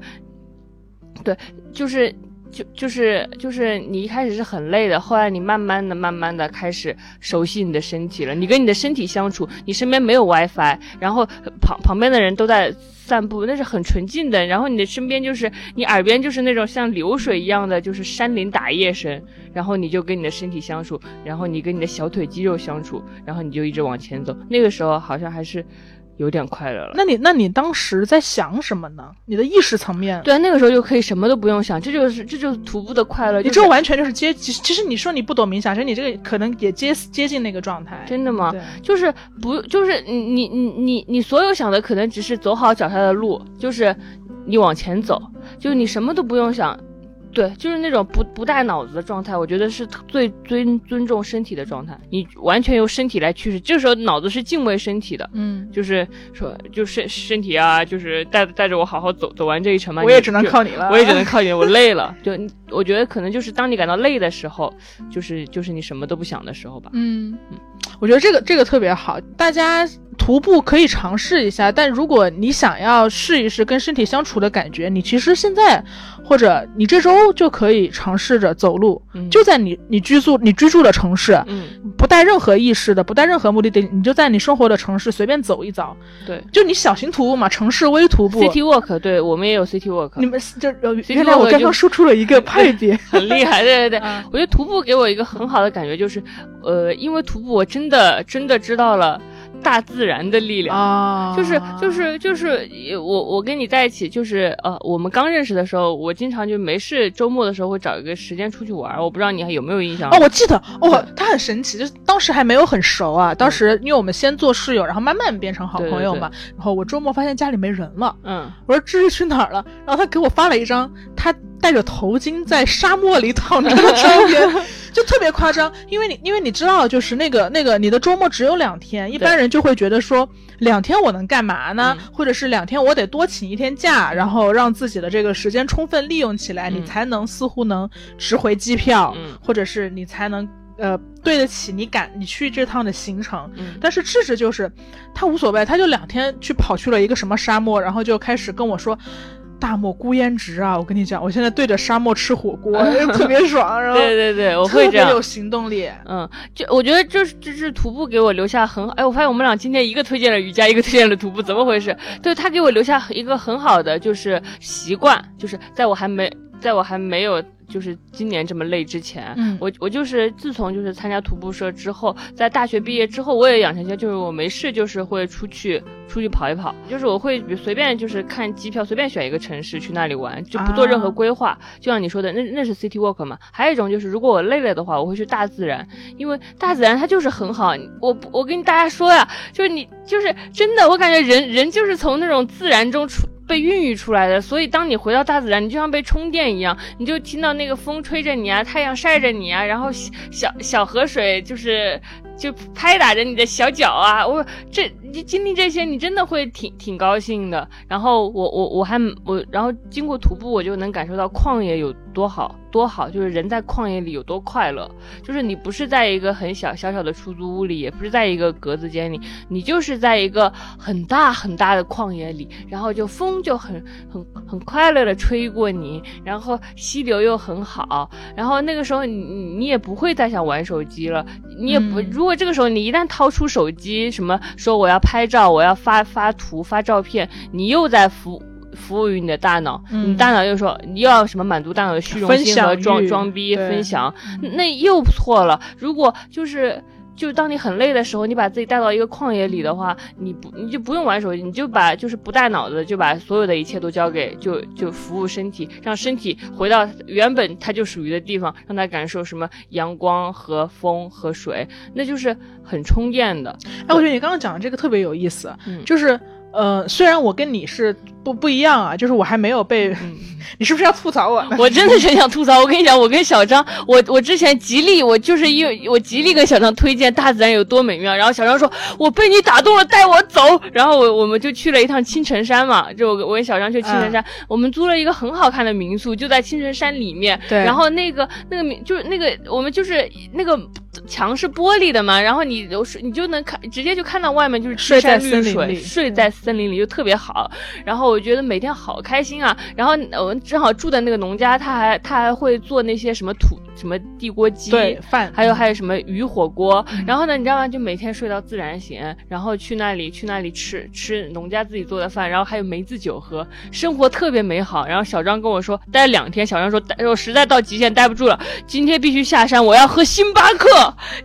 对，就是。就就是就是你一开始是很累的，后来你慢慢的、慢慢的开始熟悉你的身体了。你跟你的身体相处，你身边没有 WiFi，然后旁旁边的人都在散步，那是很纯净的。然后你的身边就是你耳边就是那种像流水一样的，就是山林打叶声。然后你就跟你的身体相处，然后你跟你的小腿肌肉相处，然后你就一直往前走。那个时候好像还是有点快乐了。那你那你当时在想什么呢？你的意识层面，对啊，那个时候就可以什么都不用想，这就是这就是徒步的快乐。就是你这完全就是接，其实其实你说你不懂冥想，其实你这个可能也接接近那个状态。真的吗？对，就是不就是你你你你你所有想的可能只是走好脚下的路，就是你往前走，就是你什么都不用想。对，就是那种不不带脑子的状态，我觉得是最尊尊重身体的状态。你完全由身体来驱使，这个时候脑子是敬畏身体的，嗯，就是说，就身身体啊，就是带带着我好好走走完这一程嘛。我也只能靠你了。我也只能靠你，我累了。就我觉得可能就是当你感到累的时候，就是就是你什么都不想的时候吧。嗯，我觉得这个这个特别好，大家徒步可以尝试一下，但如果你想要试一试跟身体相处的感觉，你其实现在或者你这周就可以尝试着走路，嗯就在你你居住你居住的城市，嗯，不带任何意识的，不带任何目的地，你就在你生活的城市随便走一走，对。就你小型徒步嘛，城市微徒步。City Walk，对我们也有 City Walk，你们就原来我刚刚说出了一个派别，很厉害，对对对。嗯我觉得徒步给我一个很好的感觉，就是，呃，因为徒步我真的真的知道了大自然的力量。啊，就是就是就是我我跟你在一起，就是呃，我们刚认识的时候，我经常就没事，周末的时候会找一个时间出去玩儿。我不知道你还有没有印象？哦，我记得哦，他很神奇，就是当时还没有很熟啊。当时因为我们先做室友，然后慢慢变成好朋友嘛。然后我周末发现家里没人了，嗯，我说这是去哪儿了？然后他给我发了一张他戴着头巾在沙漠里躺着的照片，就特别夸张。因为你因为你知道，就是那个那个你的周末只有两天，一般人就会觉得说两天我能干嘛呢？嗯或者是两天我得多请一天假，然后让自己的这个时间充分利用起来，嗯你才能似乎能值回机票，嗯或者是你才能呃对得起你赶你去这趟的行程。嗯但是智智就是他无所谓，他就两天去跑去了一个什么沙漠，然后就开始跟我说。大漠孤烟直啊！我跟你讲，我现在对着沙漠吃火锅，特别爽。然后对对对，我会这样特别有。行动力。嗯，就我觉得这是这是徒步给我留下很好，哎，我发现我们俩今天一个推荐了瑜伽，一个推荐了徒步，怎么回事？对他给我留下一个很好的就是习惯，就是在我还没在我还没有就是今年这么累之前，嗯我我就是自从就是参加徒步社之后，在大学毕业之后，我也养成一些，就是我没事就是会出去出去跑一跑，就是我会随便就是看机票，随便选一个城市去那里玩，就不做任何啊规划。就像你说的，那那是 city walk 嘛。还有一种就是，如果我累了的话，我会去大自然，因为大自然它就是很好。我我跟大家说呀，就是你就是真的，我感觉人人就是从那种自然中出。被孕育出来的，所以当你回到大自然，你就像被充电一样，你就听到那个风吹着你啊，太阳晒着你啊，然后小小河水就是就拍打着你的小脚啊，我这你经历这些，你真的会挺挺高兴的。然后我我我还我然后经过徒步，我就能感受到旷野有多好多好，就是人在旷野里有多快乐。就是你不是在一个很小小小的出租屋里，也不是在一个格子间里，你就是在一个很大很大的旷野里，然后就风就很很很快乐的吹过你，然后溪流又很好，然后那个时候你你也不会再想玩手机了，你也不如果这个时候你一旦掏出手机，什么说我要拍照，我要发发图发照片，你又在服服务于你的大脑，你大脑又说你又要什么满足大脑的虚荣心和装装逼分享，那又错了。如果就是就当你很累的时候，你把自己带到一个旷野里的话，你不你就不用玩手机，你就把就是不带脑子，就把所有的一切都交给就就服务身体，让身体回到原本它就属于的地方，让它感受什么阳光和风和水，那就是很充电的。哎，我觉得你刚刚讲的这个特别有意思，就是呃，虽然我跟你是。不不一样啊，就是我还没有被，你是不是要吐槽我？我真的是想吐槽。我跟你讲，我跟小张，我我之前极力，我就是因为我极力跟小张推荐大自然有多美妙，然后小张说，我被你打动了，带我走。然后我我们就去了一趟青城山嘛，就我我跟小张去青城山，我们租了一个很好看的民宿，就在青城山里面。对。然后那个那个民就是那个我们就是那个墙是玻璃的嘛，然后你你就能看直接就看到外面就是睡在森林里，睡在森林里就特别好。然后。我觉得每天好开心啊！然后我们正好住的那个农家，他还他还会做那些什么土什么地锅鸡，对饭，还有还有什么鱼火锅。然后呢，你知道吗？就每天睡到自然醒，然后去那里去那里吃吃农家自己做的饭，然后还有梅子酒喝，生活特别美好。然后小张跟我说待两天，小张说待我实在到极限待不住了，今天必须下山，我要喝星巴克。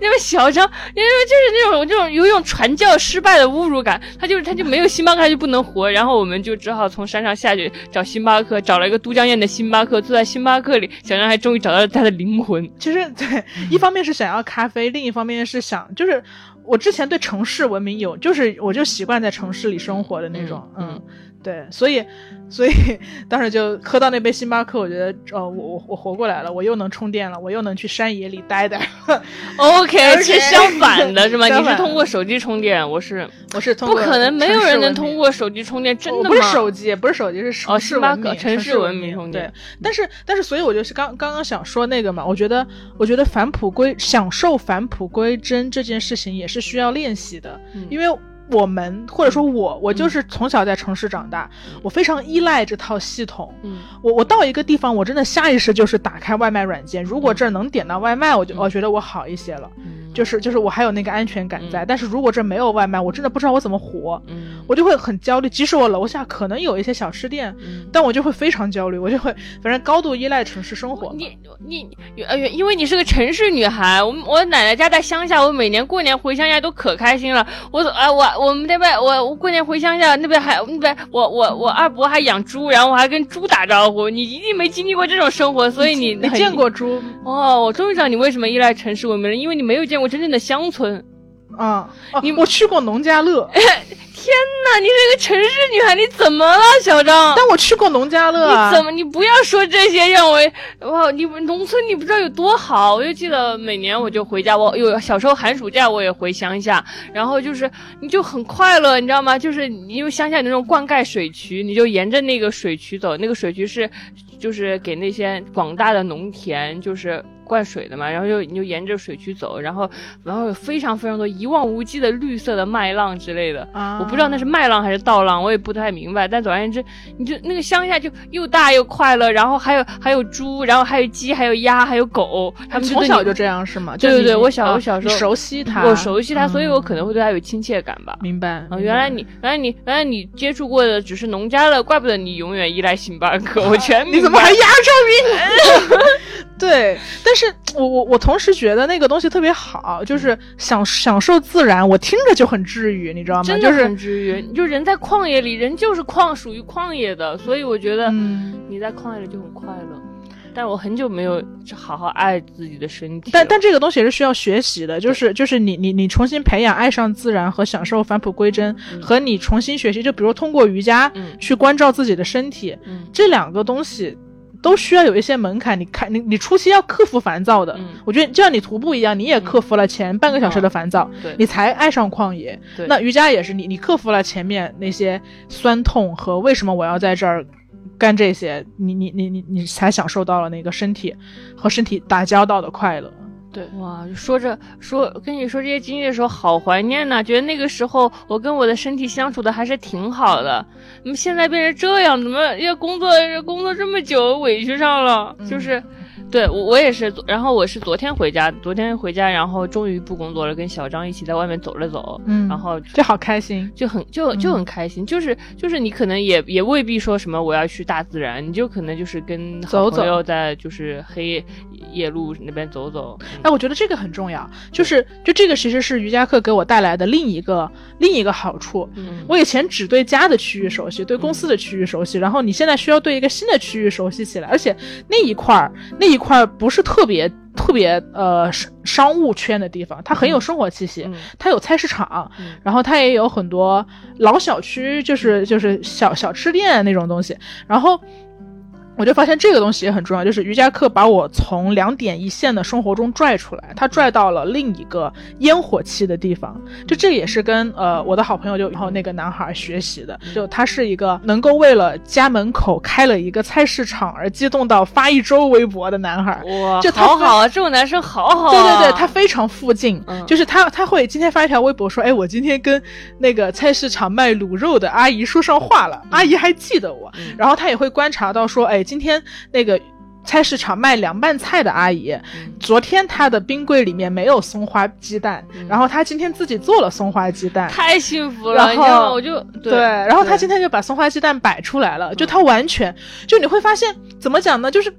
因为小张因为就是那种这种有一种传教失败的侮辱感，他就他就没有星巴克他就不能活。然后我们就只好。从山上下去找星巴克，找了一个都江堰的星巴克，坐在星巴克里，小男孩终于找到了他的灵魂。其实，对，一方面是想要咖啡，另一方面是想，就是我之前对城市文明有，就是我就习惯在城市里生活的那种，嗯。对，所以，所以 当时就喝到那杯星巴克，我觉得，哦，我我我活过来了，我又能充电了，我又能去山野里待待。OK，是相反的是吗？你是通过手机充电，我是我是通不可能，没有人能通过手机充电，真的吗？不是手机，不是手机，是城市文明，城市文明充电。对，但是但是，所以我就是刚刚刚想说那个嘛，我觉得我觉得返璞归享受返璞归真这件事情也是需要练习的，因为。我们或者说我，我就是从小在城市长大，我非常依赖这套系统。嗯，我我到一个地方，我真的下意识就是打开外卖软件，如果这儿能点到外卖，我就我觉得我好一些了。嗯，就是就是我还有那个安全感在。但是如果这没有外卖，我真的不知道我怎么活。嗯，我就会很焦虑。即使我楼下可能有一些小吃店，但我就会非常焦虑。我就会反正高度依赖城市生活。你你呃，因为你是个城市女孩，我我奶奶家在乡下，我每年过年回乡下都可开心了。我哎我。我们那边，我我过年回乡下，那边还那边，我我我二伯还养猪，然后我还跟猪打招呼。你一定没经历过这种生活，所以你你见过猪哦？我终于知道你为什么依赖城市文明了，因为你没有见过真正的乡村。啊，你我去过农家乐。天哪，你是一个城市女孩，你怎么了，小张？但我去过农家乐。你怎么？你不要说这些，让我哇！你农村你不知道有多好。我就记得每年我就回家，我有小时候寒暑假我也回乡下，然后就是你就很快乐，你知道吗？就是因为乡下那种灌溉水渠，你就沿着那个水渠走，那个水渠是就是给那些广大的农田就是。灌水的嘛，然后就你就沿着水渠走，然后然后有非常非常多一望无际的绿色的麦浪之类的，我不知道那是麦浪还是稻浪，我也不太明白。但总而言之，你就那个乡下就又大又快乐，然后还有还有猪，然后还有鸡，还有鸭，还有狗，他们从小就这样是吗？对对对，我小我小时候熟悉它，我熟悉它，所以我可能会对它有亲切感吧。明白。原来你原来你原来你接触过的只是农家乐，怪不得你永远依赖星巴克。我全你怎么还压着你？对，但是我我我同时觉得那个东西特别好，就是享享受自然，我听着就很治愈，你知道吗？真的很治愈。就人在旷野里，人就是旷，属于旷野的，所以我觉得你在旷野里就很快乐。但我很久没有好好爱自己的身体。但但这个东西也是需要学习的，就是就是你你你重新培养爱上自然和享受返璞归真，和你重新学习，就比如通过瑜伽去关照自己的身体，这两个东西。都需要有一些门槛。你看，你你初期要克服烦躁的。嗯我觉得就像你徒步一样，你也克服了前半个小时的烦躁，对你才爱上旷野。那瑜伽也是你，你克服了前面那些酸痛和为什么我要在这儿干这些，你你你你你才享受到了那个身体和身体打交道的快乐。对，哇，说着说跟你说这些经历的时候，好怀念呐、觉得那个时候我跟我的身体相处的还是挺好的。怎么现在变成这样？怎么要工作工作这么久，委屈上了？就是，对我我也是，然后我是昨天回家，昨天回家，然后终于不工作了，跟小张一起在外面走了走，嗯然后就好开心。就很就就很开心，就是就是你可能也也未必说什么我要去大自然，你就可能就是跟朋友在就是黑夜路那边走走。哎，我觉得这个很重要，就是就这个其实是瑜伽课给我带来的另一个另一个好处。嗯我以前只对家的区域熟悉，对公司的区域熟悉，然后你现在需要对一个新的区域熟悉起来，而且那一块儿那一块儿不是特别特别呃商商务圈的地方，它很有生活气息，嗯它有菜市场，嗯然后它也有很多老小区，就是就是小小吃店那种东西，然后。我就发现这个东西也很重要，就是瑜伽课把我从两点一线的生活中拽出来，它拽到了另一个烟火气的地方。就这也是跟呃我的好朋友就然后那个男孩学习的，就他是一个能够为了家门口开了一个菜市场而激动到发一周微博的男孩。哇，就好好啊，这种男生好好、啊。对对对，他非常附近，嗯就是他他会今天发一条微博说，哎，我今天跟那个菜市场卖卤肉的阿姨说上话了，阿姨还记得我，嗯然后他也会观察到说，哎，今天那个。菜市场卖凉拌菜的阿姨，嗯昨天她的冰柜里面没有松花鸡蛋，嗯然后她今天自己做了松花鸡蛋，太幸福了，然后你知道吗？我就对，然后她今天就把松花鸡蛋摆出来了，就她完全，就你会发现怎么讲呢？就是。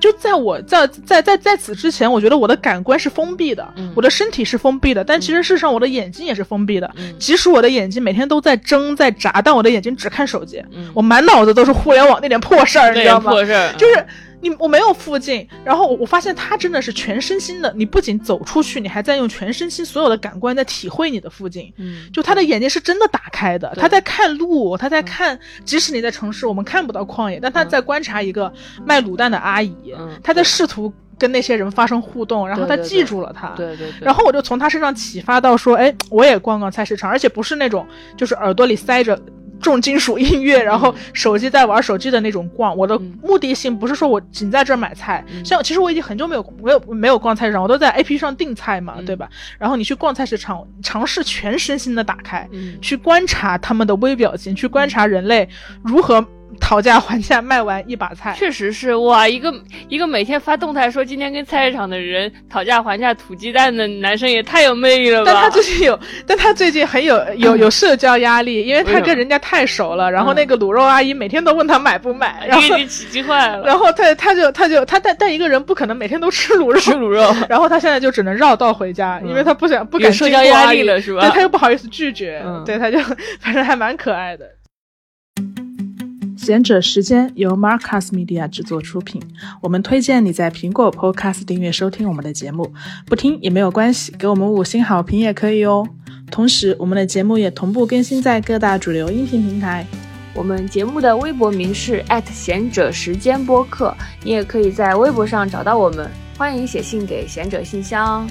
就在我在在在在此之前，我觉得我的感官是封闭的，嗯。我的身体是封闭的，但其实事实上我的眼睛也是封闭的。嗯。即使我的眼睛每天都在睁在眨，但我的眼睛只看手机，嗯。我满脑子都是互联网那点破事儿，你那知道吗？点破事儿，就是你我没有附近，然后我我发现他真的是全身心的，你不仅走出去，你还在用全身心所有的感官在体会你的附近。嗯，就他的眼睛是真的打开的，他在看路，他在看，即使你在城市，我们看不到旷野，但他在观察一个卖卤蛋的阿姨，嗯。他在试图跟那些人发生互动，然后他记住了他。对对对，然后我就从他身上启发到说，哎，我也逛逛菜市场，而且不是那种就是耳朵里塞着重金属音乐，然后手机在玩手机的那种逛。我的嗯。目的性不是说我仅在这儿买菜，嗯。像其实我已经很久没有没有没有逛菜市场，我都在 A P P 上订菜嘛，嗯。对吧？然后你去逛菜市场，尝试全身心的打开，嗯。去观察他们的微表情，去观察人类如何讨价还价卖完一把菜。确实是哇，一个一个每天发动态说今天跟菜市场的人讨价还价土鸡蛋的男生也太有魅力了吧！但他最近有，但他最近很有有有社交压力，因为他跟人家太熟了。然后那个卤肉阿姨每天都问他买不买，然后给你起急坏了，然后他他就他就他但但一个人不可能每天都吃卤肉，吃卤肉，然后他现在就只能绕道回家，因为他不想不敢社交压力了是吧？对他又不好意思拒绝，嗯。对他就 反正还蛮可爱的。贤者时间由 Marcus Media 制作出品，我们推荐你在苹果 Podcast 订阅收听我们的节目，不听也没有关系，给我们五星好评也可以哦。同时，我们的节目也同步更新在各大主流音频平台。我们节目的微博名是贤者时间播客，你也可以在微博上找到我们，欢迎写信给贤者信箱。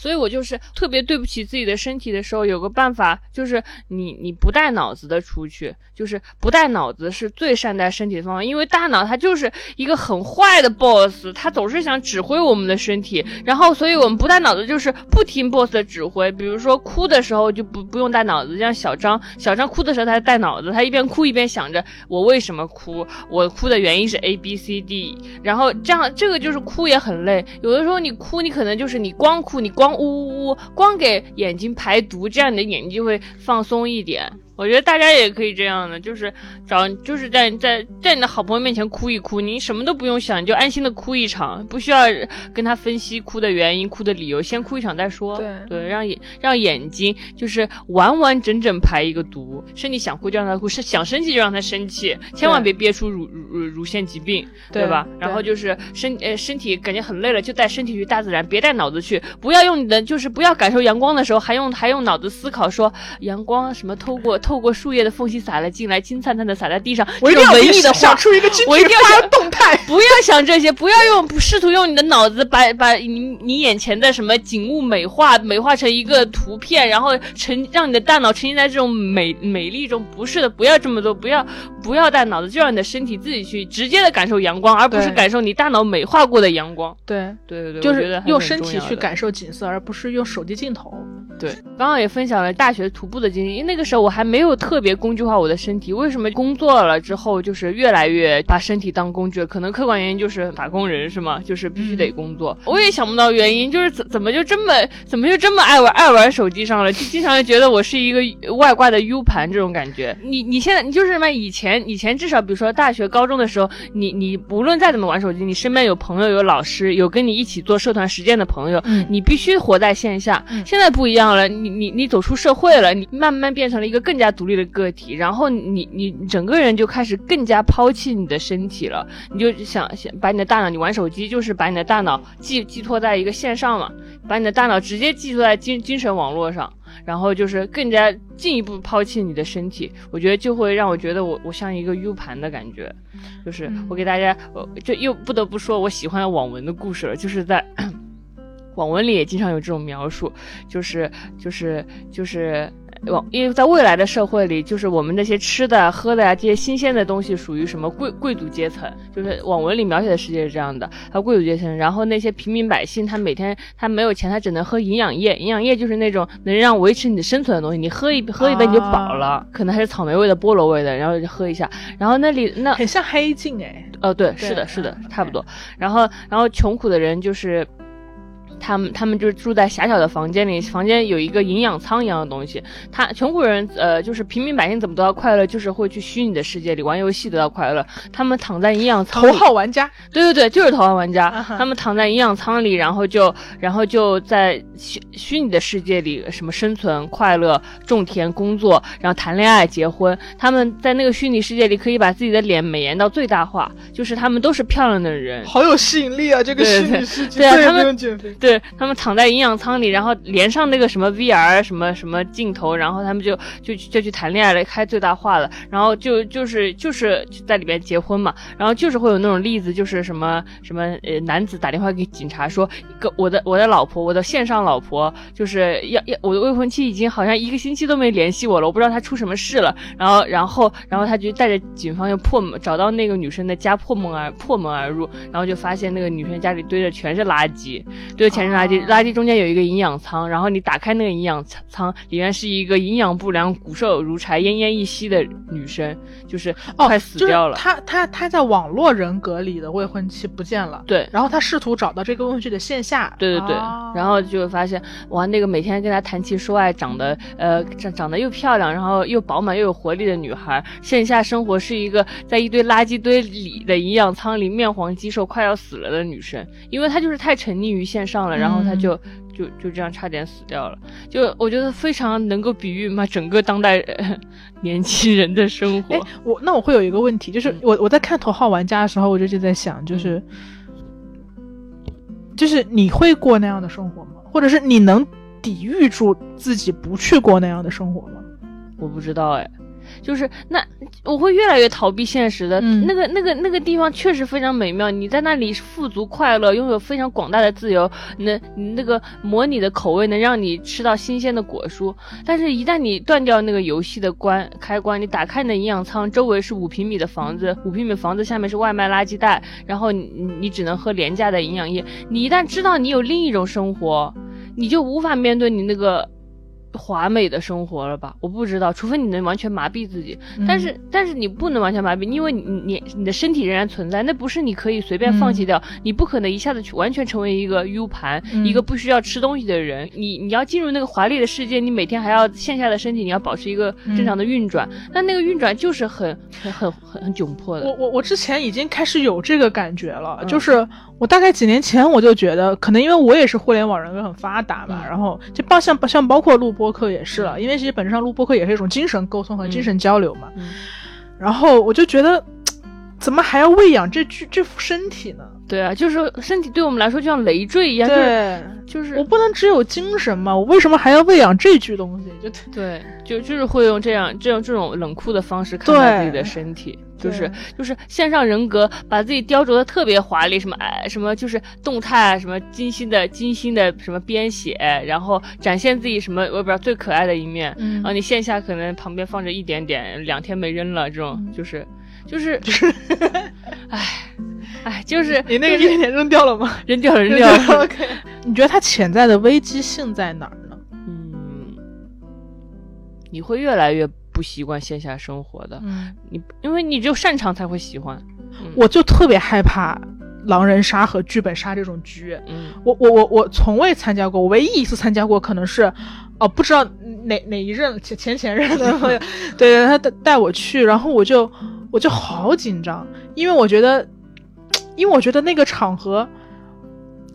所以我就是特别对不起自己的身体的时候，有个办法，就是你你不带脑子的出去，就是不带脑子是最善待身体的方法，因为大脑它就是一个很坏的 boss，它总是想指挥我们的身体，然后所以我们不带脑子就是不听 boss 的指挥，比如说哭的时候就不不用带脑子，像小张，小张哭的时候他带脑子，他一边哭一边想着我为什么哭，我哭的原因是 A B C D，然后这样这个就是哭也很累，有的时候你哭你可能就是你光哭你光呜呜呜，光给眼睛排毒，这样你的眼睛就会放松一点。我觉得大家也可以这样的，就是找，就是在在在你的好朋友面前哭一哭，你什么都不用想，你就安心的哭一场，不需要跟他分析哭的原因、哭的理由，先哭一场再说。对对，让眼让眼睛就是完完整整排一个毒，身体想哭就让他哭，是想生气就让他生气，千万别憋出乳乳乳乳腺疾病，对吧？对然后就是身呃身体感觉很累了，就带身体去大自然，别带脑子去，不要用你的就是不要感受阳光的时候还用还用脑子思考说阳光什么透过透。透过树叶的缝隙洒了进来，金灿灿的洒在地上。我一定要文艺的画想出一个京我一定要发的动态。不要想这些，不要用试图用你的脑子把把你你眼前的什么景物美化美化成一个图片，然后沉让你的大脑沉浸在这种美美丽中。不是的，不要这么做，不要不要带脑子，就让你的身体自己去直接的感受阳光，而不是感受你大脑美化过的阳光。对，对对对，就是用身体去感受景色，而不是用手机镜头。对，刚刚也分享了大学徒步的经历，因为那个时候我还没有特别工具化我的身体。为什么工作了之后就是越来越把身体当工具了？可能客观原因就是打工人是吗？就是必须得工作。我也想不到原因，就是怎怎么就这么怎么就这么爱玩爱玩手机上了？就经常就觉得我是一个外挂的 U 盘这种感觉。你你现在你就是什么以前以前至少比如说大学高中的时候，你你无论再怎么玩手机，你身边有朋友有老师有跟你一起做社团实践的朋友，嗯你必须活在线下。嗯现在不一样了，你你你走出社会了，你慢慢变成了一个更加独立的个体，然后你你你整个人就开始更加抛弃你的身体了，你就想想把你的大脑，你玩手机就是把你的大脑寄寄托在一个线上嘛，把你的大脑直接寄托在精精神网络上。然后就是更加进一步抛弃你的身体，我觉得就会让我觉得我我像一个 U 盘的感觉，就是嗯我给大家，呃，就又不得不说我喜欢网文的故事了，就是在网文里也经常有这种描述，就是就是就是网，因为在未来的社会里，就是我们那些吃的、喝的呀、这些新鲜的东西属于什么贵贵族阶层，就是网文里描写的世界是这样的，还有贵族阶层，然后那些平民百姓，他每天他没有钱，他只能喝营养液，营养液就是那种能让维持你的生存的东西，你喝一喝一杯你就饱了，可能还是草莓味的、菠萝味的，然后就喝一下，然后那里那很像黑镜哎。哦，对，对是的，是的嗯，差不多。然后，然后穷苦的人就是。他们他们就是住在狭小的房间里，房间有一个营养舱一样的东西。他穷苦人，呃，就是平民百姓怎么得到快乐，就是会去虚拟的世界里玩游戏得到快乐。他们躺在营养舱里头号玩家，对对对，就是头号玩家。他们躺在营养舱里，然后就然后就在虚虚拟的世界里，什么生存、快乐、种田、工作，然后谈恋爱、结婚。他们在那个虚拟世界里可以把自己的脸美颜到最大化，就是他们都是漂亮的人。好有吸引力啊！这个虚拟世界，对啊他们。对他们躺在营养舱里，然后连上那个什么 VR 什么什么镜头，然后他们就就就去谈恋爱了，开最大化了，然后就就是就是在里边结婚嘛，然后就是会有那种例子，就是什么什么呃男子打电话给警察说，一个我的我的老婆，我的线上老婆就是要要我的未婚妻已经好像一个星期都没联系我了，我不知道她出什么事了，然后然后然后他就带着警方又破门找到那个女生的家破门而破门而入，然后就发现那个女生家里堆的全是垃圾，堆的全是垃圾，哦垃圾中间有一个营养仓，然后你打开那个营养仓，里面是一个营养不良、骨瘦如柴、奄奄一息的女生，就是哦，快死就是掉了。他他他在网络人格里的未婚妻不见了，对，然后他试图找到这个未婚妻的线下，对对对，哦然后就会发现哇，那个每天跟他谈情说爱，长得呃长长得又漂亮，然后又饱满又有活力的女孩，线下生活是一个在一堆垃圾堆里的营养舱里面黄肌瘦快要死了的女生，因为她就是太沉溺于线上了，然后她就、就就这样差点死掉了。就我觉得非常能够比喻嘛整个当代、呃、年轻人的生活哎。，我那我会有一个问题，就是嗯我我在看《头号玩家》的时候，我就就在想，就是、就是你会过那样的生活吗？或者是你能抵御住自己不去过那样的生活吗？我不知道哎，就是那我会越来越逃避现实的。嗯那个那个那个地方确实非常美妙，你在那里富足快乐，拥有非常广大的自由，那你那个模拟的口味能让你吃到新鲜的果蔬。但是，一旦你断掉那个游戏的关开关，你打开你的营养舱，周围是五平米的房子，五平米房子下面是外卖垃圾袋，然后你你你只能喝廉价的营养液。你一旦知道你有另一种生活，你就无法面对你那个。华美的生活了吧？我不知道，除非你能完全麻痹自己。但是，但是你不能完全麻痹，因为你你你的身体仍然存在，那不是你可以随便放弃掉。你不可能一下子去完全成为一个 U 盘，嗯一个不需要吃东西的人。你你要进入那个华丽的世界，你每天还要线下的身体，你要保持一个正常的运转。但那个运转就是很很很很很窘迫的。我我我之前已经开始有这个感觉了，嗯就是我大概几年前我就觉得，可能因为我也是互联网人格很发达嘛，嗯然后就包像像包括录播客也是了，因为其实本质上录播客也是一种精神沟通和精神交流嘛，嗯。然后我就觉得，怎么还要喂养这具这副身体呢？对啊，就是身体对我们来说就像累赘一样，对，就是我不能只有精神嘛？我为什么还要喂养这具东西？就 对，就就是会用这样这样这种冷酷的方式看待自己的身体，就是就是线上人格把自己雕琢的特别华丽，什么哎什么就是动态什么精心的精心的什么编写，然后展现自己什么我也不知道最可爱的一面，然后你线下可能旁边放着一点点，两天没扔了，这种就是就是就是，唉。哎，就是你那个一点点扔掉了吗？扔掉了，扔掉了。OK。你觉得它潜在的危机性在哪儿呢？嗯，你会越来越不习惯线下生活的。嗯，你因为你只有擅长才会喜欢。我就特别害怕狼人杀和剧本杀这种局。嗯，我我我我从未参加过，我唯一一次参加过可能是，哦，不知道哪哪一任前前前任的朋友，对他带带我去，然后我就我就好紧张，因为我觉得。因为我觉得那个场合，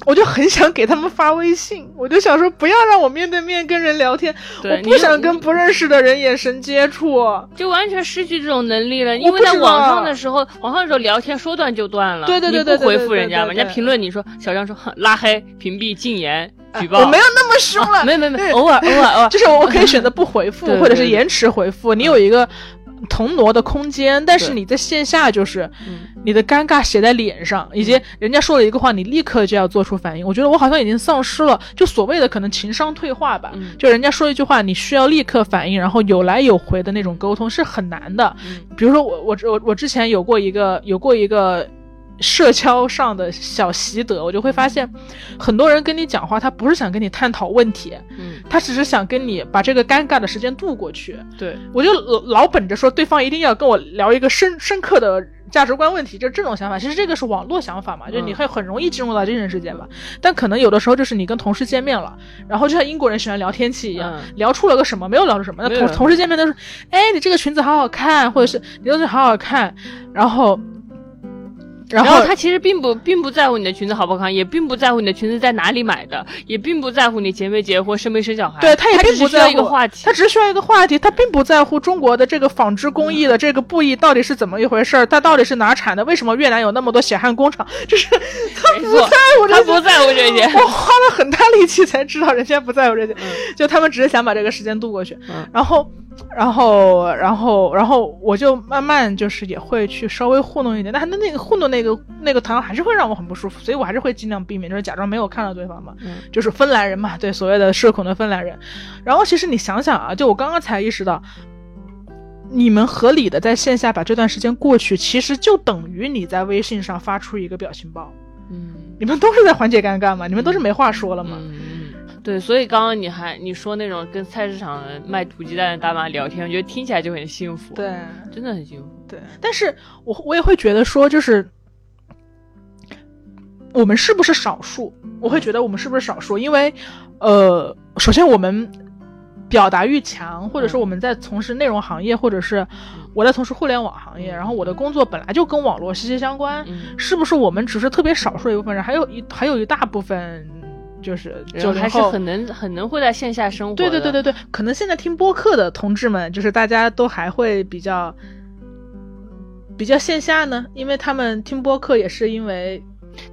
我就很想给他们发微信，我就想说不要让我面对面跟人聊天，我不想跟不认识的人眼神接触，就完全失去这种能力了。因为在网上的时候，网上的时候聊天说断就断了，对对对对，不回复人家嘛，人家评论你说小张说拉黑、屏蔽、禁言、举报，我没有那么凶了，没有没有没有，偶尔偶尔偶尔，就是我可以选择不回复，或者是延迟回复，你有一个。同挪的空间，但是你在线下就是你的尴尬写在脸上，以及人家说了一个话，你立刻就要做出反应。我觉得我好像已经丧失了，就所谓的可能情商退化吧。就人家说一句话，你需要立刻反应，然后有来有回的那种沟通是很难的。比如说我我我我之前有过一个有过一个。社交上的小习得，我就会发现，很多人跟你讲话，他不是想跟你探讨问题，嗯，他只是想跟你把这个尴尬的时间度过去。对，我就老本着说对方一定要跟我聊一个深深刻的价值观问题，就这种想法。其实这个是网络想法嘛，就你会很容易进入到精神世界嘛。但可能有的时候就是你跟同事见面了，然后就像英国人喜欢聊天气一样，聊出了个什么，没有聊出什么。那同同事见面都是，哎，你这个裙子好好看，或者是你东西好好看，然后。然后他其实并不并不在乎你的裙子好不好看，也并不在乎你的裙子在哪里买的，也并不在乎你结没结婚、生没生小孩。对他也并不在乎一个话题，他只是需要一个话题，他并不在乎中国的这个纺织工艺的这个布艺到底是怎么一回事儿，它到底是哪产的？为什么越南有那么多血汗工厂？就是他不在乎这些，他不在乎这些。我花了很大力气才知道人家不在乎这些，就他们只是想把这个时间度过去，然后。然后，然后，然后我就慢慢就是也会去稍微糊弄一点，但那那个糊弄那个那个糖还是会让我很不舒服，所以我还是会尽量避免，就是假装没有看到对方嘛，就是芬兰人嘛，对所谓的社恐的芬兰人。然后其实你想想啊，就我刚刚才意识到，你们合理的在线下把这段时间过去，其实就等于你在微信上发出一个表情包，嗯，你们都是在缓解尴尬嘛，你们都是没话说了嘛。对，所以刚刚你还你说那种跟菜市场卖土鸡蛋的大妈聊天，我觉得听起来就很幸福。对，真的很幸福。对，但是我我也会觉得说，就是我们是不是少数？我会觉得我们是不是少数？因为，呃，首先我们表达欲强，或者说我们在从事内容行业，或者是我在从事互联网行业，然后我的工作本来就跟网络息息相关，是不是我们只是特别少数一部分人？还有一还有一大部分。就是就还是很能很能会在线下生活。对对对对对，可能现在听播客的同志们，就是大家都还会比较比较线下呢，因为他们听播客也是因为。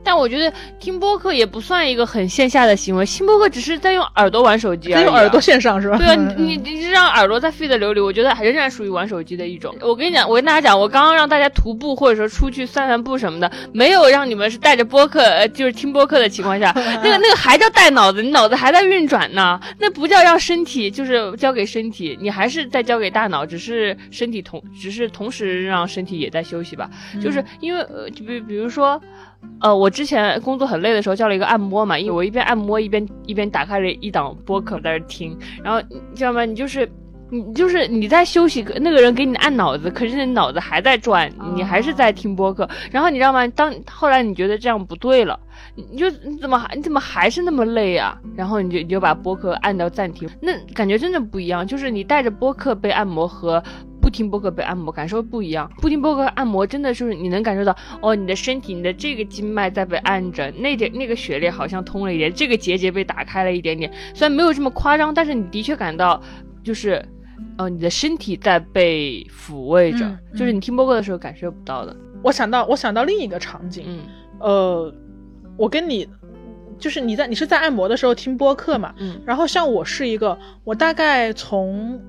但我觉得听播客也不算一个很线下的行为，听播客只是在用耳朵玩手机，在用耳朵线上是吧？对啊，你你让耳朵在 feed 流里，我觉得还仍然属于玩手机的一种。我跟你讲，我跟大家讲，我刚刚让大家徒步或者说出去散散步什么的，没有让你们是带着播客，呃，就是听播客的情况下，那个那个还叫带脑子，你脑子还在运转呢，那不叫让身体就是交给身体，你还是在交给大脑，只是身体同只是同时让身体也在休息吧，就是因为呃，就比比如说。呃，我之前工作很累的时候叫了一个按摩嘛，因为我一边按摩一边一边打开了一档播客在那听，然后你知道吗？你就是你就是你在休息，那个人给你按脑子，可是你脑子还在转，你还是在听播客。然后你知道吗？当后来你觉得这样不对了，你就你怎么还你怎么还是那么累啊？然后你就你就把播客按到暂停，那感觉真的不一样，就是你带着播客被按摩和。不听播客被按摩感受不一样，不听播客按摩真的就是你能感受到哦，你的身体你的这个经脉在被按着，那点那个血液好像通了一点，这个结节被打开了一点点，虽然没有这么夸张，但是你的确感到就是，呃，你的身体在被抚慰着，就是你听播客的时候感受不到的。我想到我想到另一个场景，嗯呃，我跟你就是你在你是在按摩的时候听播客嘛，嗯。然后像我是一个，我大概从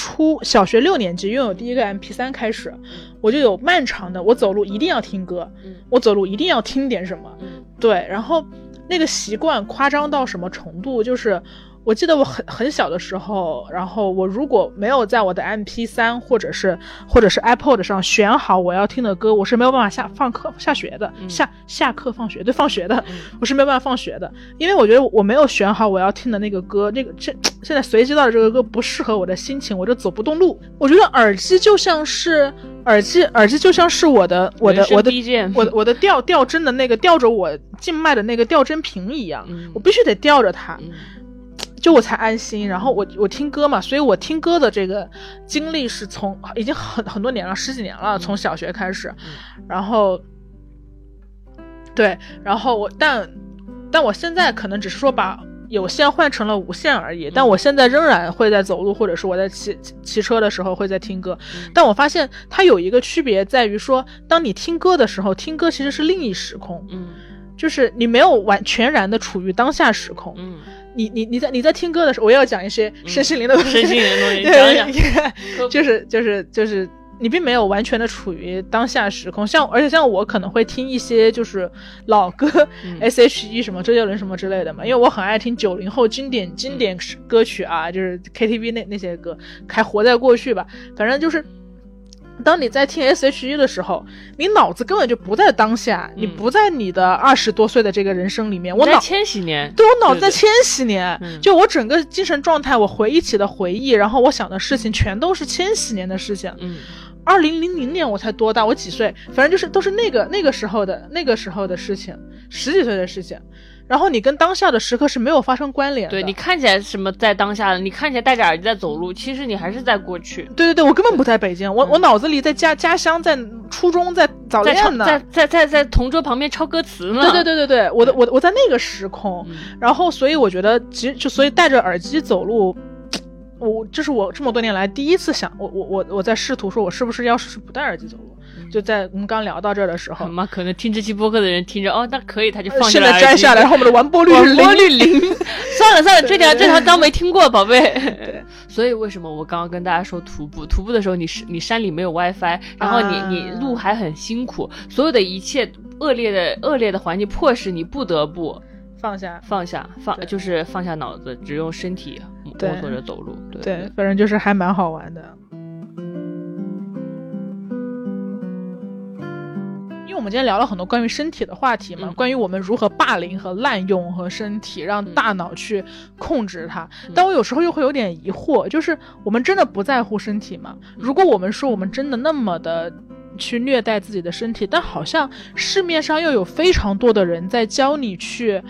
初小学六年级拥有第一个 MP 三开始，我就有漫长的我走路一定要听歌，嗯我走路一定要听点什么，嗯对，然后那个习惯夸张到什么程度？就是我记得我很很小的时候，然后我如果没有在我的 MP 三或者是或者是 iPod 上选好我要听的歌，我是没有办法下放课下学的，嗯下下课放学对放学的，嗯我是没有办法放学的，因为我觉得我没有选好我要听的那个歌，那个这现在随机到的这个歌不适合我的心情，我就走不动路。我觉得耳机就像是耳机，耳机就像是我的我的我的我的我的吊吊针的那个吊着我静脉的那个吊针瓶一样，嗯我必须得吊着它，嗯就我才安心。然后我我听歌嘛，所以我听歌的这个经历是从已经很很多年了，十几年了，从小学开始，然后对，然后我但但我现在可能只是说把。有线换成了无线而已，但我现在仍然会在走路，或者是我在骑骑骑车的时候会在听歌。嗯但我发现它有一个区别在于说，当你听歌的时候，听歌其实是另一时空，嗯就是你没有完全然的处于当下时空。嗯，你你你在你在听歌的时候，我要讲一些身心灵的东西，身心灵的东西 对讲讲就是就是就是你并没有完全的处于当下时空。像而且像我可能会听一些就是老歌、嗯 S.H.E 什么周杰伦什么之类的嘛，因为我很爱听九零后经典经典歌曲啊，就是 KTV 那那些歌，还活在过去吧，反正就是。当你在听 S.H.E 的时候，你脑子根本就不在当下，你嗯不在你的二十多岁的这个人生里面。我在脑千禧年，对我脑子在千禧年，嗯就我整个精神状态，我回忆起的回忆，然后我想的事情，全都是千禧年的事情。嗯二零零零年我才多大？我几岁？反正就是都是那个那个时候的那个时候的事情，十几岁的事情。然后你跟当下的时刻是没有发生关联的。对你看起来什么在当下的，你看起来戴着耳机在走路，其实你还是在过去，对对对，我根本不在北京，我我脑子里在家家乡，在初中，在早恋呢。在在在在同桌旁边抄歌词呢。对对对对对，我的我我在那个时空，嗯然后所以我觉得，其实就所以戴着耳机走路，我这是我这么多年来第一次想，我我我我在试图说，我是不是要试试不戴耳机走路？就在我们刚聊到这儿的时候很，嘛，可能听这期播客的人听着，哦，那可以，他就放下现了耳机在摘下来，然后我们的完播率是广播零。率零。算了算了，这条这条当没听过，宝贝。对，所以为什么我刚刚跟大家说徒步？徒步的时候你是你山里没有 WiFi，然后你、啊你路还很辛苦，所有的一切恶劣的恶劣的环境迫使你不得不放下。放下放就是放下脑子，只用身体摸索着走路。对对，反正就是还蛮好玩的。我们今天聊了很多关于身体的话题嘛，嗯关于我们如何霸凌和滥用和身体，让嗯大脑去控制它。嗯但我有时候又会有点疑惑，就是我们真的不在乎身体吗？嗯如果我们说我们真的那么的。去虐待自己的身体，但好像市面上又有非常多的人在教你去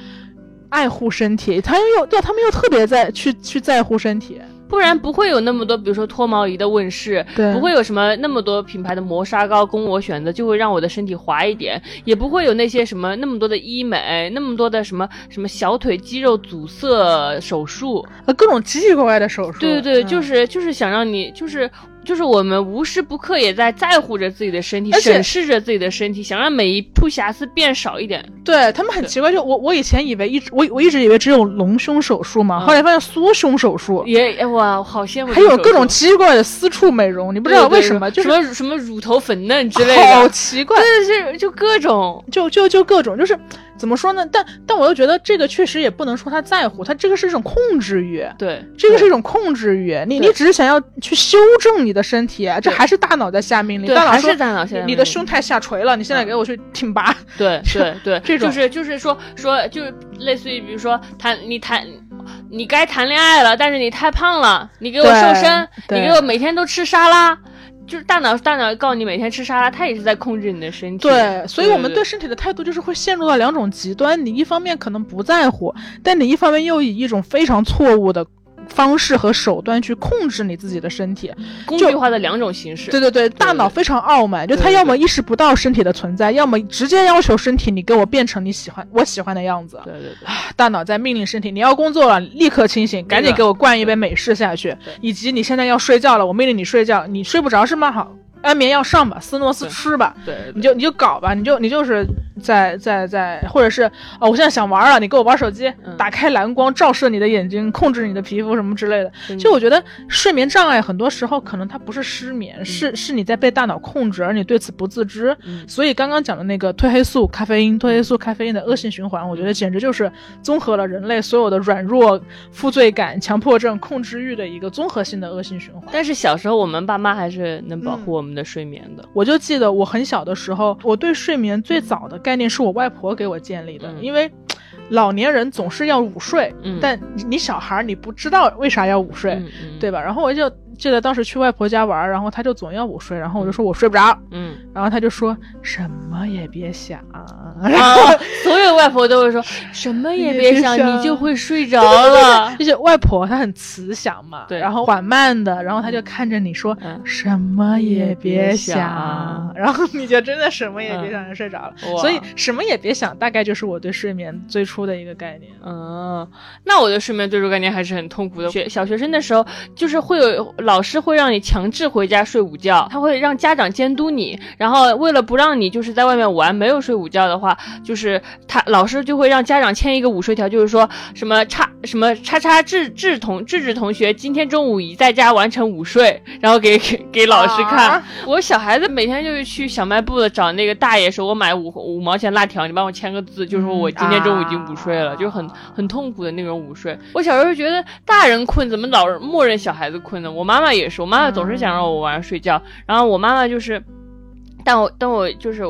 爱护身体，他又对他们又特别在去去在乎身体，不然不会有那么多，比如说脱毛仪的问世，对不会有什么那么多品牌的磨砂膏供我选择，就会让我的身体滑一点，也不会有那些什么那么多的医美，那么多的什么什么小腿肌肉阻塞手术，呃，各种奇奇怪怪的手术。对对对，嗯就是就是想让你就是。就是我们无时不刻也在在乎着自己的身体，审视着自己的身体，想让每一处瑕疵变少一点。对他们很奇怪，就我我以前以为一直我我一直以为只有隆胸手术嘛，嗯后来发现缩胸手术也哎哇，好羡慕还有。各种奇奇怪怪的私处美容，你不知道为什么，就是什么什么乳头粉嫩之类的，好奇怪，对对，就各种。就就就各种，就是怎么说呢？但但我又觉得这个确实也不能说他在乎，他这个是一种控制欲。对，这个是一种控制欲，你你只是想要去修正你的身体，这还是大脑在下命令。对，大脑还是大脑下你的胸太下垂了，你现在给我去挺拔。对对对，这种就是就是说说就是类似于比如说谈你谈。你该谈恋爱了，但是你太胖了，你给我瘦身，你给我每天都吃沙拉，就是大脑大脑告诉你每天吃沙拉，它也是在控制你的身体。对，所以我们对对身体的态度就是会陷入到两种极端，你一方面可能不在乎，但你一方面又以一种非常错误的方式和手段去控制你自己的身体。工具化的两种形式。对对对，大脑非常傲慢，就他要么意识不到身体的存在，要么直接要求身体你给我变成你喜欢我喜欢的样子。对对对，大脑在命令身体，你要工作了，立刻清醒，赶紧给我灌一杯美式下去。以及你现在要睡觉了，我命令你睡觉，你睡不着是吗？好，安眠药上吧，斯诺斯吃吧，对你就你就搞吧，你就你就是在在在，或者是哦，我现在想玩了，你给我玩手机，嗯打开蓝光照射你的眼睛，控制你的皮肤什么之类的。就我觉得睡眠障碍很多时候可能它不是失眠，是是你在被大脑控制，而你对此不自知。嗯所以刚刚讲的那个褪黑素、咖啡因、褪黑素、咖啡因的恶性循环，我觉得简直就是综合了人类所有的软弱、负罪感、强迫症、控制欲的一个综合性的恶性循环。但是小时候我们爸妈还是能保嗯护我们的睡眠的。我就记得我很小的时候，我对睡眠最早的概念是我外婆给我建立的，嗯因为老年人总是要午睡，嗯但你你小孩儿你不知道为啥要午睡，对吧？然后我就记得当时去外婆家玩儿，然后她就总要我睡，然后我就说我睡不着，嗯。然后她就说什么也别想，啊，所有外婆都会说什么也别想，你就会睡着了。就是外婆她很慈祥嘛，对。然后缓慢的，然后她就看着你说、嗯。什么也别想，然后你就真的什么也别想嗯。就睡着了。哇。所以什么也别想，大概就是我对睡眠最初的一个概念。嗯，那我对睡眠最初概念还是很痛苦的。学小学生的时候，就是会有老师会让你强制回家睡午觉，他会让家长监督你，然后为了不让你就是在外面玩没有睡午觉的话，就是他老师就会让家长签一个午睡条，就是说什么叉什么叉叉志志同志志同学今天中午已在家完成午睡，然后给给给老师看。啊我小孩子每天就是去小卖部的找那个大爷说，我买五五毛钱辣条，你帮我签个字，就说我今天中午已经午睡了，啊就很很痛苦的那种午睡。我小时候觉得大人困，怎么老是默认小孩子困呢？我妈妈妈也是，我妈妈总是想让我晚上睡觉，然后我妈妈就是，但我但我就是。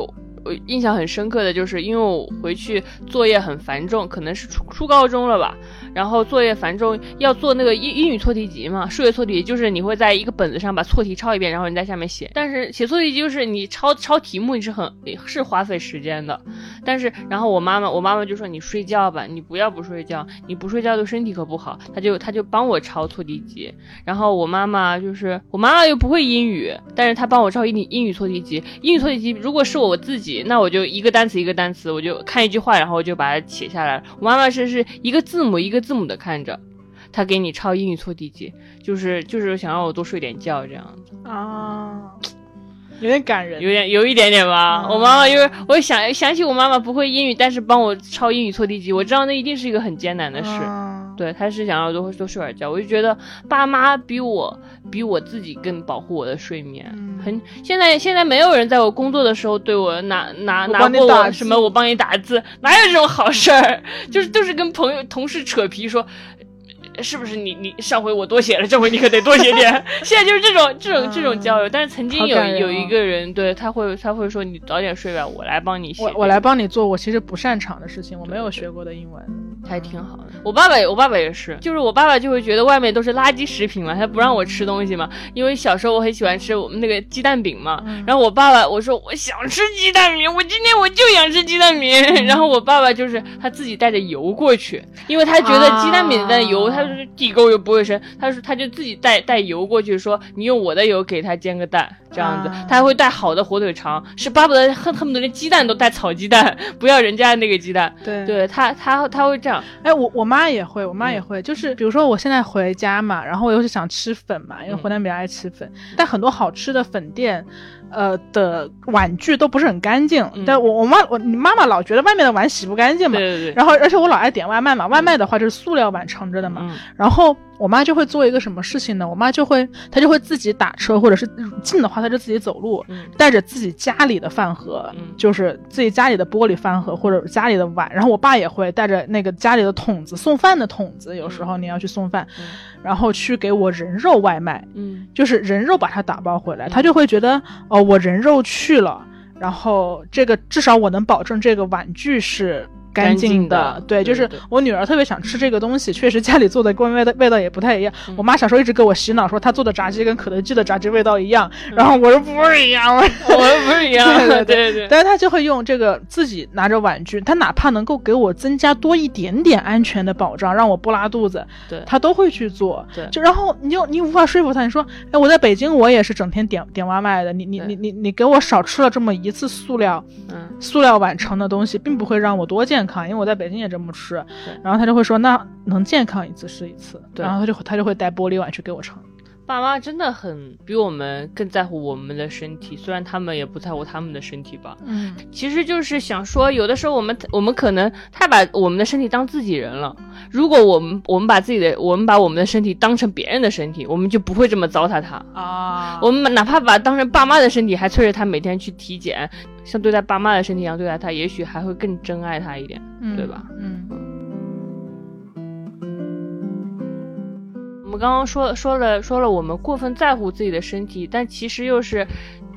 我印象很深刻的就是，因为我回去作业很繁重，可能是初初高中了吧，然后作业繁重，要做那个英英语错题集嘛，数学错题集，就是你会在一个本子上把错题抄一遍，然后你在下面写。但是写错题就是你抄抄题目，你是很是花费时间的。但是然后我妈妈，我妈妈就说你睡觉吧，你不要不睡觉，你不睡觉对身体可不好。她就她就帮我抄错题集。然后我妈妈就是我妈妈又不会英语，但是她帮我抄英语英语错题集。英语错题集如果是我自己，那我就一个单词一个单词，我就看一句话，然后我就把它写下来了。我妈妈是是一个字母一个字母的看着。他给你抄英语错题集，就是就是想让我多睡点觉这样子。啊，有点感人。有点有一点点吧。嗯我妈妈因为我想想起我妈妈不会英语，但是帮我抄英语错题集，我知道那一定是一个很艰难的事。嗯对，她是想要多多睡会儿觉，我就觉得爸妈比我比我自己更保护我的睡眠。嗯很现在现在没有人在我工作的时候对我拿拿拿过我什么我帮你打字，哪有这种好事儿？就是就是跟朋友同事扯皮说。是不是你你上回我多写了，这回你可得多写点。现在就是这种这种这种交流，但是曾经有有一个人，对他会他会说你早点睡吧，我来帮你写这个。我我来帮你做我其实不擅长的事情，我没有学过的英文。还挺好的。我爸爸也，我爸爸也是，就是我爸爸就会觉得外面都是垃圾食品嘛，他不让我吃东西嘛。因为小时候我很喜欢吃我们那个鸡蛋饼嘛，嗯然后我爸爸我说我想吃鸡蛋饼，我今天我就想吃鸡蛋饼。然后我爸爸就是他自己带着油过去，因为他觉得鸡蛋饼的油，啊他就是地沟油不会生，他说他就自己带带油过去，说你用我的油给他煎个蛋这样子，啊他还会带好的火腿肠，是巴不得恨恨不得连鸡蛋都带草鸡蛋，不要人家那个鸡蛋。对对他，他他会这样，哎，我我妈也会，我嗯。妈也会，就是比如说我现在回家嘛，然后我又是想吃粉嘛，因为嗯。湖南比较爱吃粉，但很多好吃的粉店，呃的碗具都不是很干净，嗯。但我我妈我你妈妈老觉得外面的碗洗不干净嘛，对对对，然后而且我老爱点外卖嘛，外卖的话就是塑料碗盛着的嘛，嗯。然后我妈就会做一个什么事情呢？我妈就会她就会自己打车，或者是近的话她就自己走路，嗯。带着自己家里的饭盒，嗯。就是自己家里的玻璃饭盒或者家里的碗，然后我爸也会带着那个家里的桶子送饭的桶子，有时候你要去送饭，嗯然后去给我人肉外卖，嗯就是人肉把它打包回来，嗯他就会觉得哦，我人肉去了，然后这个至少我能保证这个碗具是。干净的。对，就是我女儿特别想吃这个东西，确实家里做的跟味道味道也不太一样。嗯。我妈小时候一直给我洗脑说她做的炸鸡跟肯德基的炸鸡味道一样，嗯。然后我说不是一样，我 说不是一样，对 对对。对对，但是她就会用这个自己拿着碗具，她哪怕能够给我增加多一点点安全的保障，让我不拉肚子，对。她都会去做。对。就然后你就你无法说服她，你说，哎，我在北京我也是整天点点外卖的，你你你你你给我少吃了这么一次塑料嗯。塑料碗盛的东西，并不会让我多健康，因为我在北京也这么吃。然后他就会说，那能健康一次是一次，对然后他就他就会带玻璃碗去给我盛。爸妈真的很比我们更在乎我们的身体，虽然他们也不在乎他们的身体吧。嗯，其实就是想说，有的时候我们我们可能太把我们的身体当自己人了。如果我们我们把自己的我们把我们的身体当成别人的身体，我们就不会这么糟蹋它。啊，我们哪怕把当成爸妈的身体，还催着他每天去体检，像对待爸妈的身体一样对待他，也许还会更珍爱他一点，嗯对吧？嗯我们刚刚说说了说了，我们过分在乎自己的身体，但其实又是，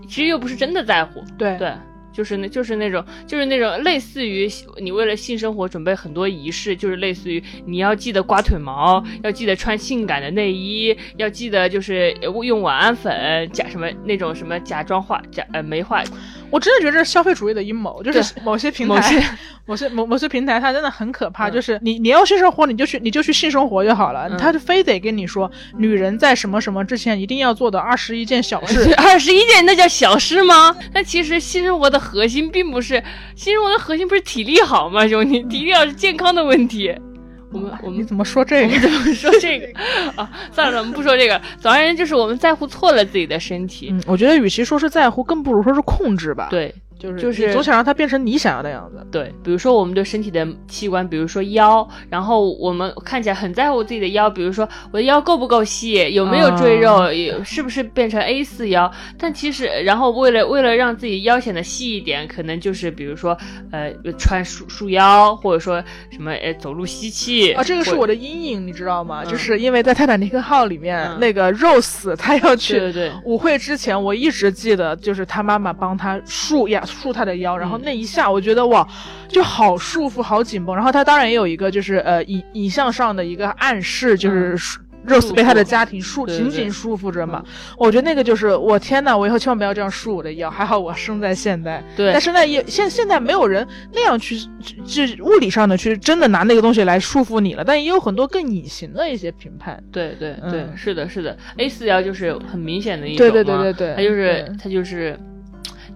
其实又不是真的在乎，对对。就是那，就是那种，就是那种类似于你为了性生活准备很多仪式，就是类似于你要记得刮腿毛，要记得穿性感的内衣，要记得就是用晚安粉，假什么那种什么假装化假呃没化，我真的觉得这是消费主义的阴谋，就是某些平台、某些某些某某些平台，它真的很可怕。嗯就是你你要性生活，你就去你就去性生活就好了，嗯他就非得跟你说，女人在什么什么之前一定要做的二十一件小 事。二十一件那叫小事吗？那其实性生活的核心并不是性生活的核心不是体力好吗，兄弟？体力好是健康的问题。我们我们怎么说这个？怎么说这个 啊？算了，我们不说这个。总而言之，就是我们在乎错了自己的身体。嗯，我觉得与其说是在乎，更不如说是控制吧。，对就是就是你总想让它变成你想要的样子。对，比如说我们对身体的器官，比如说腰，然后我们看起来很在乎自己的腰，比如说我的腰够不够细，有没有赘肉，有是不是变成 A 四腰？但其实，然后为了为了让自己腰显得细一点，可能就是比如说呃穿束束腰，或者说什么呃走路吸气啊，这个是我的阴影，你知道吗？嗯就是因为在泰坦尼克号里面，嗯那个 Rose 她要去。舞会之前，我一直记得，就是她妈妈帮她束呀束他的腰，然后嗯那一下，我觉得哇，就好束缚，好紧绷。然后他当然也有一个就是呃影影像上的一个暗示，就是束。Rose 被他的家庭束紧紧束缚着嘛，我觉得那个就是我天呐，我以后千万不要这样束我的腰。还好我生在现代，对但生在，也现现在没有人那样去，就物理上的去真的拿那个东西来束缚你了，但也有很多更隐形的一些评判。对对对，嗯是的，是的，A 四腰就是很明显的一种对对对嘛对对，它就是对它就是。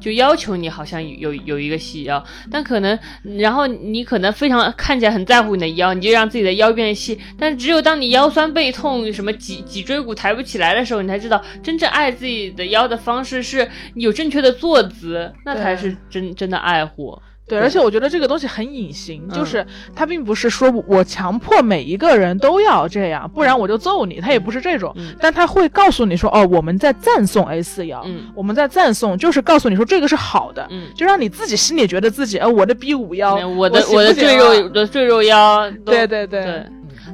就要求你好像有有有一个细腰，但可能，然后你可能非常看起来很在乎你的腰，你就让自己的腰变细。但只有当你腰酸背痛、什么脊脊椎骨抬不起来的时候，你才知道真正爱自己的腰的方式是有正确的坐姿，那才是真真的爱护。对，而且我觉得这个东西很隐形，嗯。就是他并不是说我强迫每一个人都要这样，不然我就揍你，他也不是这种，嗯。但他会告诉你说，哦，我们在赞颂 A 四幺，嗯。我们在赞颂，就是告诉你说这个是好的，嗯，就让你自己心里觉得自己，呃，我的 B 五幺，我的行我的赘肉我的赘肉腰，对对对。对。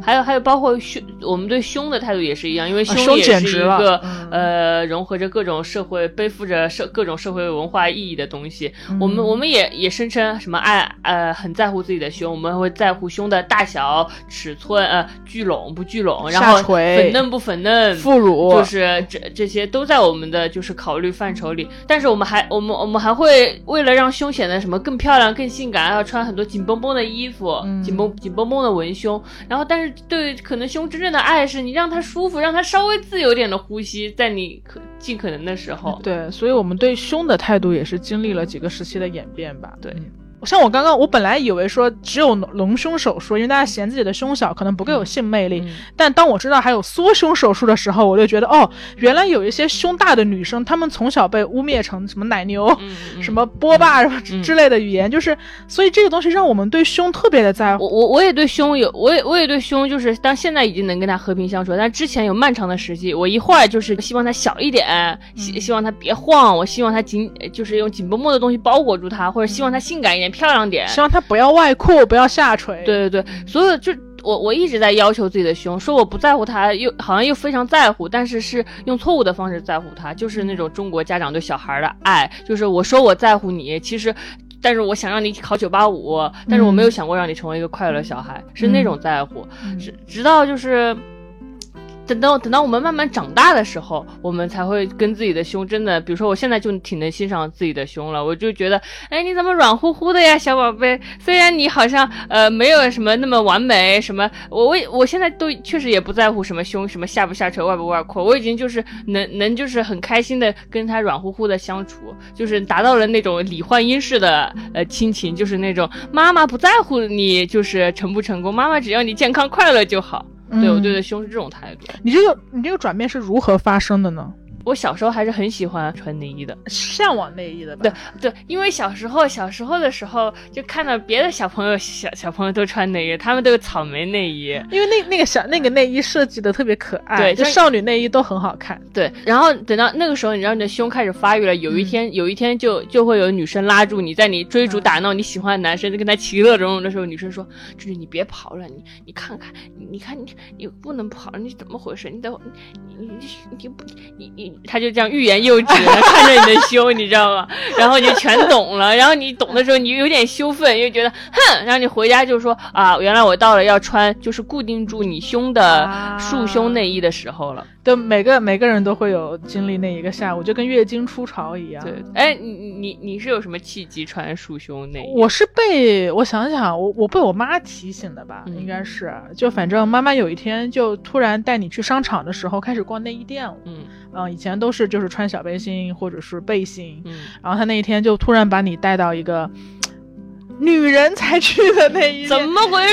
还有还有，包括胸，我们对胸的态度也是一样，因为啊胸也是一个、嗯呃融合着各种社会、背负着社各种社会文化意义的东西。嗯我们我们也也声称什么爱呃很在乎自己的胸，我们会在乎胸的大小、尺寸，呃聚拢不聚拢，然后粉嫩不粉嫩，副乳就是这这些都在我们的就是考虑范畴里，但是我们还我们我们还会为了让胸显得什么更漂亮、更性感，要穿很多紧绷绷的衣服，嗯紧绷紧绷绷的文胸。然后，但是对可能胸真正的爱是你让它舒服，让它稍微自由点的呼吸，在你可尽可能的时候。对，所以我们对胸的态度也是经历了几个时期的演变吧。对嗯像我刚刚，我本来以为说只有隆胸手术，因为大家嫌自己的胸小，可能不够有性魅力。嗯但当我知道还有缩胸手术的时候，我就觉得哦，原来有一些胸大的女生，她们从小被污蔑成什么奶牛、什么波霸什么之类的语言，就是所以这个东西让我们对胸特别的在乎。我我我也对胸有，我也我也对胸就是，但现在已经能跟他和平相处，但之前有漫长的时期，我一会儿就是希望它小一点，希希望它别晃，我希望它紧，就是用紧绷绷的东西包裹住它，或者希望它性感一点、漂亮点。希望她不要外扩，不要下垂。对对对，所有就我我一直在要求自己的胸，说我不在乎它，又好像又非常在乎，但是是用错误的方式在乎它，就是那种中国家长对小孩的爱，就是我说我在乎你，其实。但是我想让你考九八五，但是我没有想过让你成为一个快乐小孩，是那种在乎。嗯直直到就是。等到等到我们慢慢长大的时候，我们才会跟自己的胸真的，比如说我现在就挺能欣赏自己的胸了，我就觉得，哎，你怎么软乎乎的呀，小宝贝？虽然你好像呃没有什么那么完美，什么我我我现在都确实也不在乎什么胸什么下不下垂外不外扩，我已经就是能能就是很开心的跟他软乎乎的相处，就是达到了那种李焕英式的呃亲情，就是那种妈妈不在乎你就是成不成功，妈妈只要你健康快乐就好。对我嗯对待胸是这种态度。你这个你这个转变是如何发生的呢？我小时候还是很喜欢穿内衣的，向往内衣的吧？对对，因为小时候小时候的时候就看到别的小朋友小小朋友都穿内衣，他们都有草莓内衣，因为那那个小那个内衣设计的特别可爱，对就少女内衣都很好看。对，然后等到那个时候，你知道你的胸开始发育了，有一天、有一天就就会有女生拉住你，在你追逐打闹你喜欢的男生，就跟他其乐融融的时候，女生说：“就是你别跑了，你你看看，你你看你你不能跑了，你怎么回事？你等会你你你你不你你，他就这样欲言又止的看着你的胸，你知道吗？然后你就全懂了，然后你懂的时候，你有点羞愤，又觉得哼，然后你回家就说啊，原来我到了要穿就是固定住你胸的啊束胸内衣的时候了。对，每个每个人都会有经历那一个下午，就跟月经初潮一样。对，哎，你你你是有什么契机穿束胸内衣？我是被我想想，我我被我妈提醒的吧，嗯应该是，就反正妈妈有一天就突然带你去商场的时候开始逛内衣店了，嗯嗯，以前都是就是穿小背心或者是背心，嗯，然后她那一天就突然把你带到一个女人才去的内衣店，怎么回事？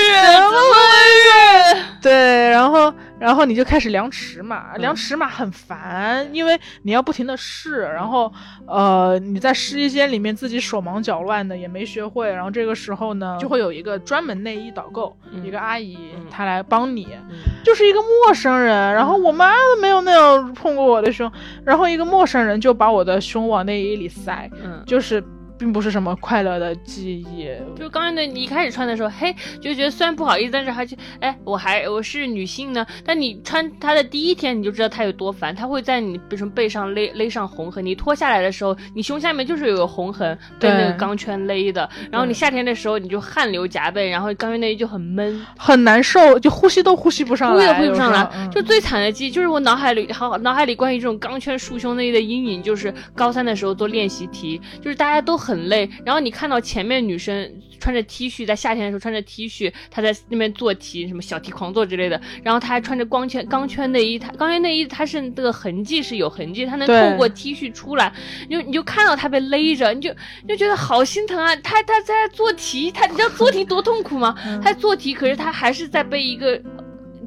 然后你就开始量尺码，嗯。量尺码很烦，因为你要不停的试，然后呃你在试衣间里面自己手忙脚乱的也没学会，然后这个时候呢就会有一个专门内衣导购，嗯一个阿姨嗯她来帮你，嗯就是一个陌生人，然后我妈都没有那样碰过我的胸，然后一个陌生人就把我的胸往内衣里塞，嗯，就是并不是什么快乐的记忆，就刚才那你一开始穿的时候，嘿，就觉得虽然不好意思，但是还就，哎，我还我是女性呢。但你穿它的第一天，你就知道它有多烦，它会在你比如说背上勒勒上红痕，你脱下来的时候，你胸下面就是有个红痕，被对那个钢圈勒的。然后你夏天的时候，你就汗流浃背，然后钢圈内衣就很闷。很难受，就呼吸都呼吸不上来，呼也呼吸不上来有时候，嗯就最惨的记忆就是我脑海里好脑海里关于这种钢圈束胸内衣的阴影，就是高三的时候做练习题，就是大家都很累，然后你看到前面女生穿着 T 恤，在夏天的时候穿着 T 恤，她在那边做题，什么小题狂做之类的，然后她还穿着光圈钢圈内衣，她钢圈内衣它是这个痕迹是有痕迹，她能透过 T 恤出来，你就你就看到她被勒着，你就你就觉得好心疼啊，她她在做题，她你知道做题多痛苦吗？嗯她做题，可是她还是在被一个。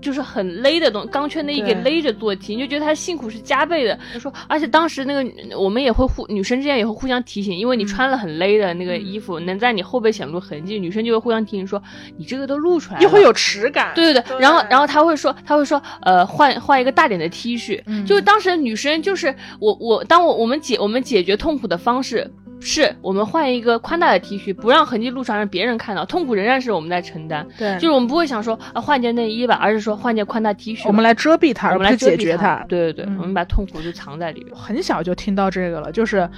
就是很勒的东钢圈内衣给勒着做题，你就觉得他辛苦是加倍的。就说，而且当时那个我们也会互女生之间也会互相提醒，因为你穿了很勒的那个衣服，能在你后背显露痕迹，女生就会互相提醒说，你这个都露出来了，又会有耻感。对对对，然后然后他会说，他会说，呃，换换一个大点的 T 恤。嗯就当时女生就是我我当我我们解我们解决痛苦的方式。是我们换一个宽大的 T 恤，不让痕迹露出来，让别人看到，痛苦仍然是我们在承担。对，就是我们不会想说啊换件内衣吧，而是说换件宽大 T 恤。我们来遮蔽它，我们来解决它。对对对，嗯我们把痛苦就藏在里面。很小就听到这个了，就是，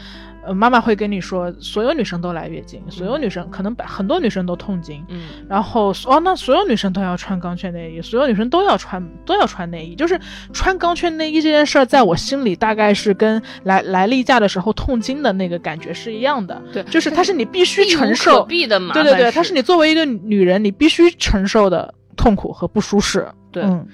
呃，妈妈会跟你说，所有女生都来月经，所有女生可能百很多女生都痛经，嗯。然后哦，那所有女生都要穿钢圈内衣，所有女生都要穿都要穿内衣，就是穿钢圈内衣这件事儿，在我心里大概是跟来来例假的时候痛经的那个感觉是一样的，对。就是它是你必须承受，避的嘛对对对，它是你作为一个女人你必须承受的痛苦和不舒适，对。嗯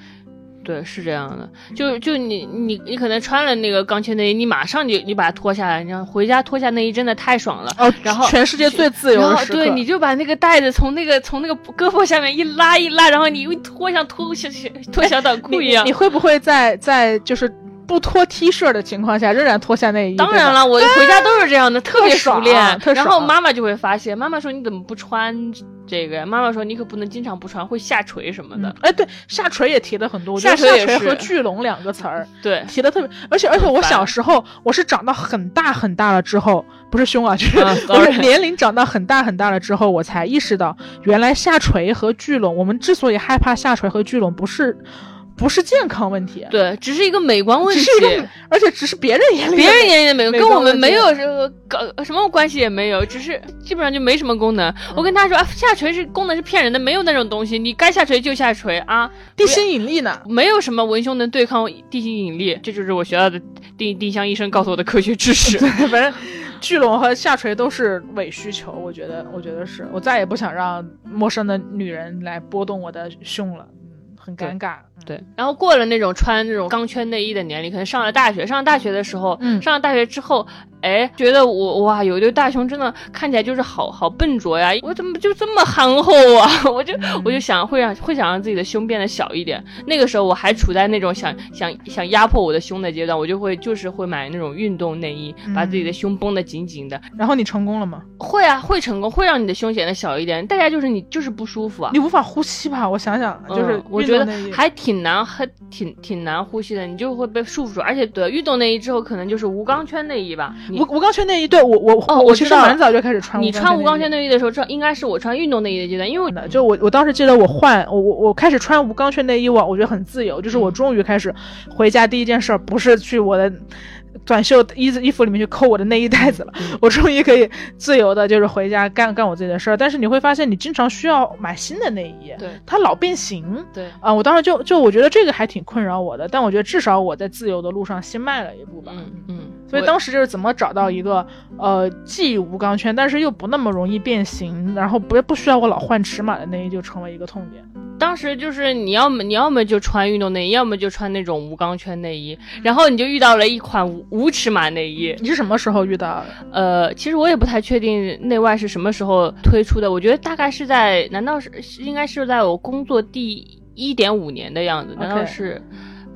对，是这样的，就就你你你可能穿了那个钢圈内衣，你马上就你把它脱下来，然后回家脱下内衣真的太爽了。哦，然后全世界最自由的时刻，对，你就把那个带子从那个从那个胳膊下面一拉一拉，然后你一脱像脱小小脱小短裤一样你。会不会在在就是不脱 T 恤的情况下，仍然脱下内衣？当然了，我回家都是这样的，特别熟练。特然后妈妈就会发现，妈妈说你怎么不穿这个呀？妈妈说你可不能经常不穿，会下垂什么的。嗯，哎，对，下垂也提的很多，我觉得下垂和聚拢两个词儿对，提的特别，而且而且我小时候我是长到很大很大了之后，不是胸啊，就是、啊我是 年龄长到很大很大了之后，我才意识到原来下垂和聚拢，我们之所以害怕下垂和聚拢，不是不是健康问题，对，只是一个美观问题只是。一个，而且只是别人眼里别人眼里的美，观跟我们没有这个搞什么关系也没有，只是基本上就没什么功能。我跟他说啊，下垂是功能是骗人的，没有那种东西，你该下垂就下垂啊，地心引力呢。没有什么文胸能对抗地心引力，这就是我学到的丁丁香医生告诉我的科学知识。反正聚拢和下垂都是伪需求，我觉得，我觉得是我再也不想让陌生的女人来拨动我的胸了，嗯，很尴尬。对，然后过了那种穿那种钢圈内衣的年龄，可能上了大学，上了大学的时候，嗯上了大学之后，哎，觉得我哇，有一对大胸真的看起来就是好好笨拙呀，我怎么就这么憨厚啊？我就我就想会让会想让自己的胸变得小一点。那个时候我还处在那种想想想压迫我的胸的阶段，我就会就是会买那种运动内衣，把自己的胸绷得紧紧的。然后你成功了吗？会啊，会成功，会让你的胸显得小一点。大家就是你就是不舒服啊，你无法呼吸吧？我想想，就是我觉得还挺难，还挺挺难呼吸的，你就会被束缚住。而且得运动内衣之后，可能就是无钢圈内衣吧。无无钢圈内衣，对我我哦，我其实蛮早就开始穿。你穿无钢圈内衣的时候，这应该是我穿运动内衣的阶段，因为就我我当时记得我换我我我开始穿无钢圈内衣，我我觉得很自由，就是我终于开始回家第一件事不是去我的。短袖衣子衣服里面去扣我的内衣袋子了，我终于可以自由的，就是回家干干我自己的事儿。但是你会发现，你经常需要买新的内衣，对，它老变形，对啊，我当时就就我觉得这个还挺困扰我的。但我觉得至少我在自由的路上先迈了一步吧，嗯嗯。所以当时就是怎么找到一个呃既无钢圈，但是又不那么容易变形，然后不不需要我老换尺码的内衣，就成为一个痛点。当时就是你要么你要么就穿运动内衣，要么就穿那种无钢圈内衣，然后你就遇到了一款无无尺码内衣。你是什么时候遇到的？呃，其实我也不太确定内外是什么时候推出的。我觉得大概是在，难道是应该是在我工作第一点五年的样子？难道是？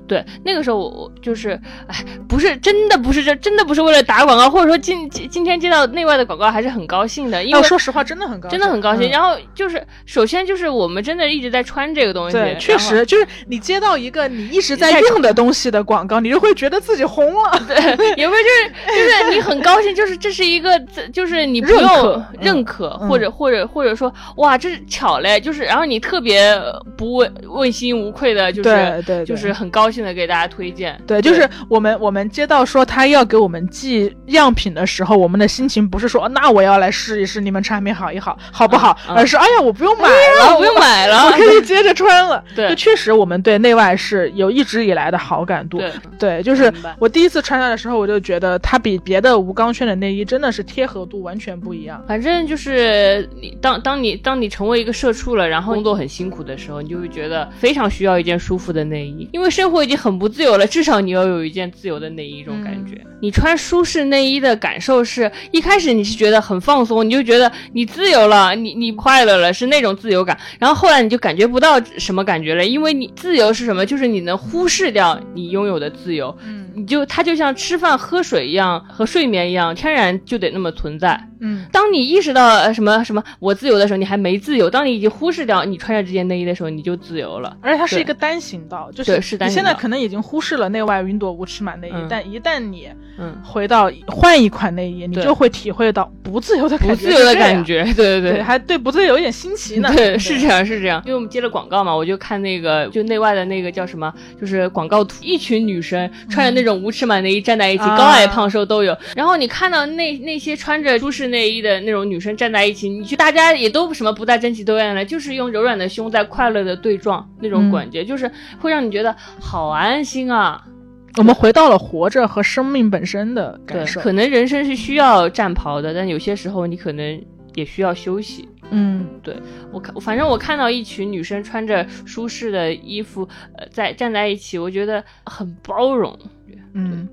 对，那个时候我我就是，哎，不是真的不是这真的不是为了打广告，或者说今今今天接到内外的广告还是很高兴的，因为说实话真的很高，真的很高兴。然后就是首先就是我们真的一直在穿这个东西，对，确实就是你接到一个你一直在用的东西的广告，你就会觉得自己红了，对，也会就是就是你很高兴，就是这是一个就是你不用认可或者或者或者说哇这是巧嘞，就是然后你特别不问问心无愧的，就是对对，就是很高。现在给大家推荐，对，就是我们我们接到说他要给我们寄样品的时候，我们的心情不是说那我要来试一试你们产品好一好，好不好，而是哎呀我不用买了，不用买了，我可以接着穿了。对，就确实我们对内外是有一直以来的好感度。对，对，就是我第一次穿它的时候，我就觉得它比别的无钢圈的内衣真的是贴合度完全不一样。反正就是你当当你当你成为一个社畜了，然后工作很辛苦的时候，你就会觉得非常需要一件舒服的内衣，因为生活。已经很不自由了，至少你要有一件自由的内衣，这种感觉。你穿舒适内衣的感受是一开始你是觉得很放松，你就觉得你自由了，你你快乐了，是那种自由感。然后后来你就感觉不到什么感觉了，因为你自由是什么？就是你能忽视掉你拥有的自由。嗯，你就它就像吃饭喝水一样，和睡眠一样，天然就得那么存在。嗯，当你意识到什么什么我自由的时候，你还没自由；当你已经忽视掉你穿着这件内衣的时候，你就自由了。而且它是一个单行道，就是是你现在可能已经忽视了内外云朵无尺码内衣，但一旦你嗯回到换一款内衣，你就会体会到不自由的感觉。不自由的感觉，对对对，还对不自由有点新奇呢。对，是这样是这样。因为我们接了广告嘛，我就看那个就内外的那个叫什么，就是广告图，一群女生穿着那种无尺码内衣站在一起，高矮胖瘦都有。然后你看到那那些穿着舒适内衣的那种女。生站在一起，你去，大家也都什么不带争奇斗艳的，就是用柔软的胸在快乐的对撞，那种感觉，就是会让你觉得好安心啊。我们回到了活着和生命本身的感受。可能人生是需要战袍的，但有些时候你可能也需要休息。嗯，对我看，反正我看到一群女生穿着舒适的衣服，呃，在站在一起，我觉得很包容。嗯，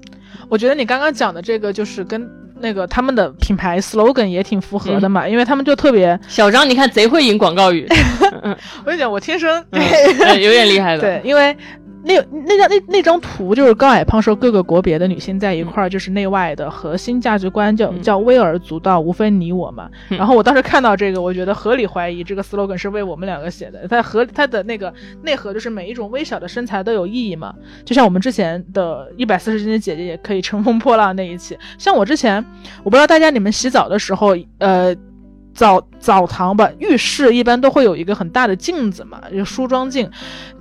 我觉得你刚刚讲的这个就是跟。那个他们的品牌 slogan 也挺符合的嘛，因为他们就特别小张，你看贼会引广告语。我跟你讲，我天生有点厉害的。对，因为。那那张那那张图就是高矮胖瘦各个国别的女性在一块儿，就是内外的核心价值观叫叫微而足道，无非你我嘛。然后我当时看到这个，我觉得合理怀疑这个 slogan 是为我们两个写的。它合它的那个内核就是每一种微小的身材都有意义嘛。就像我们之前的一百四十斤的姐姐也可以乘风破浪那一期。像我之前，我不知道大家你们洗澡的时候，呃。澡澡堂吧，浴室一般都会有一个很大的镜子嘛，就梳妆镜。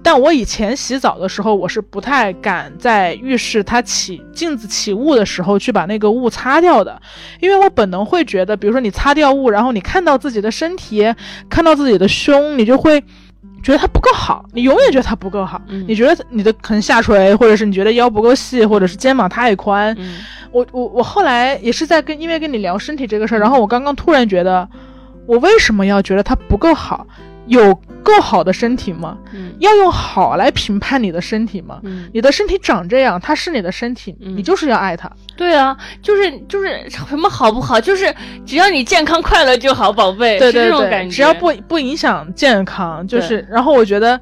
但我以前洗澡的时候，我是不太敢在浴室它起镜子起雾的时候去把那个雾擦掉的，因为我本能会觉得，比如说你擦掉雾，然后你看到自己的身体，看到自己的胸，你就会觉得它不够好，你永远觉得它不够好。你觉得你的可能下垂，或者是你觉得腰不够细，或者是肩膀太宽。我我我后来也是在跟因为跟你聊身体这个事儿，然后我刚刚突然觉得，我为什么要觉得它不够好？有够好的身体吗？嗯要用好来评判你的身体吗？嗯，你的身体长这样，它是你的身体，嗯你就是要爱它。对啊，就是就是什么好不好，就是只要你健康快乐就好，宝贝，对对对，这种感觉。只要不不影响健康，就是。然后我觉得，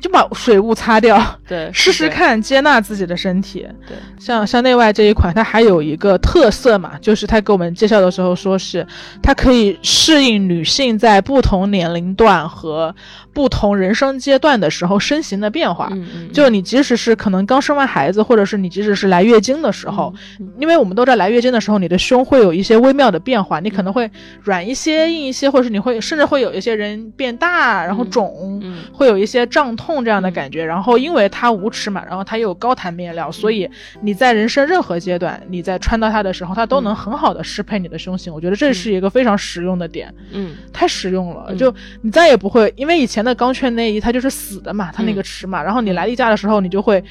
就把水雾擦掉，对试试，看接纳自己的身体。对，像像内外这一款，它还有一个特色嘛，就是它给我们介绍的时候说是它可以适应女性在不同年龄段和不同人生阶段的时候身形的变化。嗯嗯，就你即使是可能刚生完孩子，或者是你即使是来月经的时候，嗯因为我们都知道来月经的时候，你的胸会有一些微妙的变化，你可能会软一些、硬一些，或者是你会甚至会有一些人变大，然后肿，嗯会有一些胀痛这样的感觉。然后因为它无尺码，然后它又有高弹面料，所以你在人生任何阶段，你在穿到它的时候，它都能很好的适配你的胸型。我觉得这是一个非常实用的点，嗯太实用了。嗯就你再也不会，因为以前的钢圈内衣它就是死的嘛，它那个尺码，然后你来例假的时候，你就会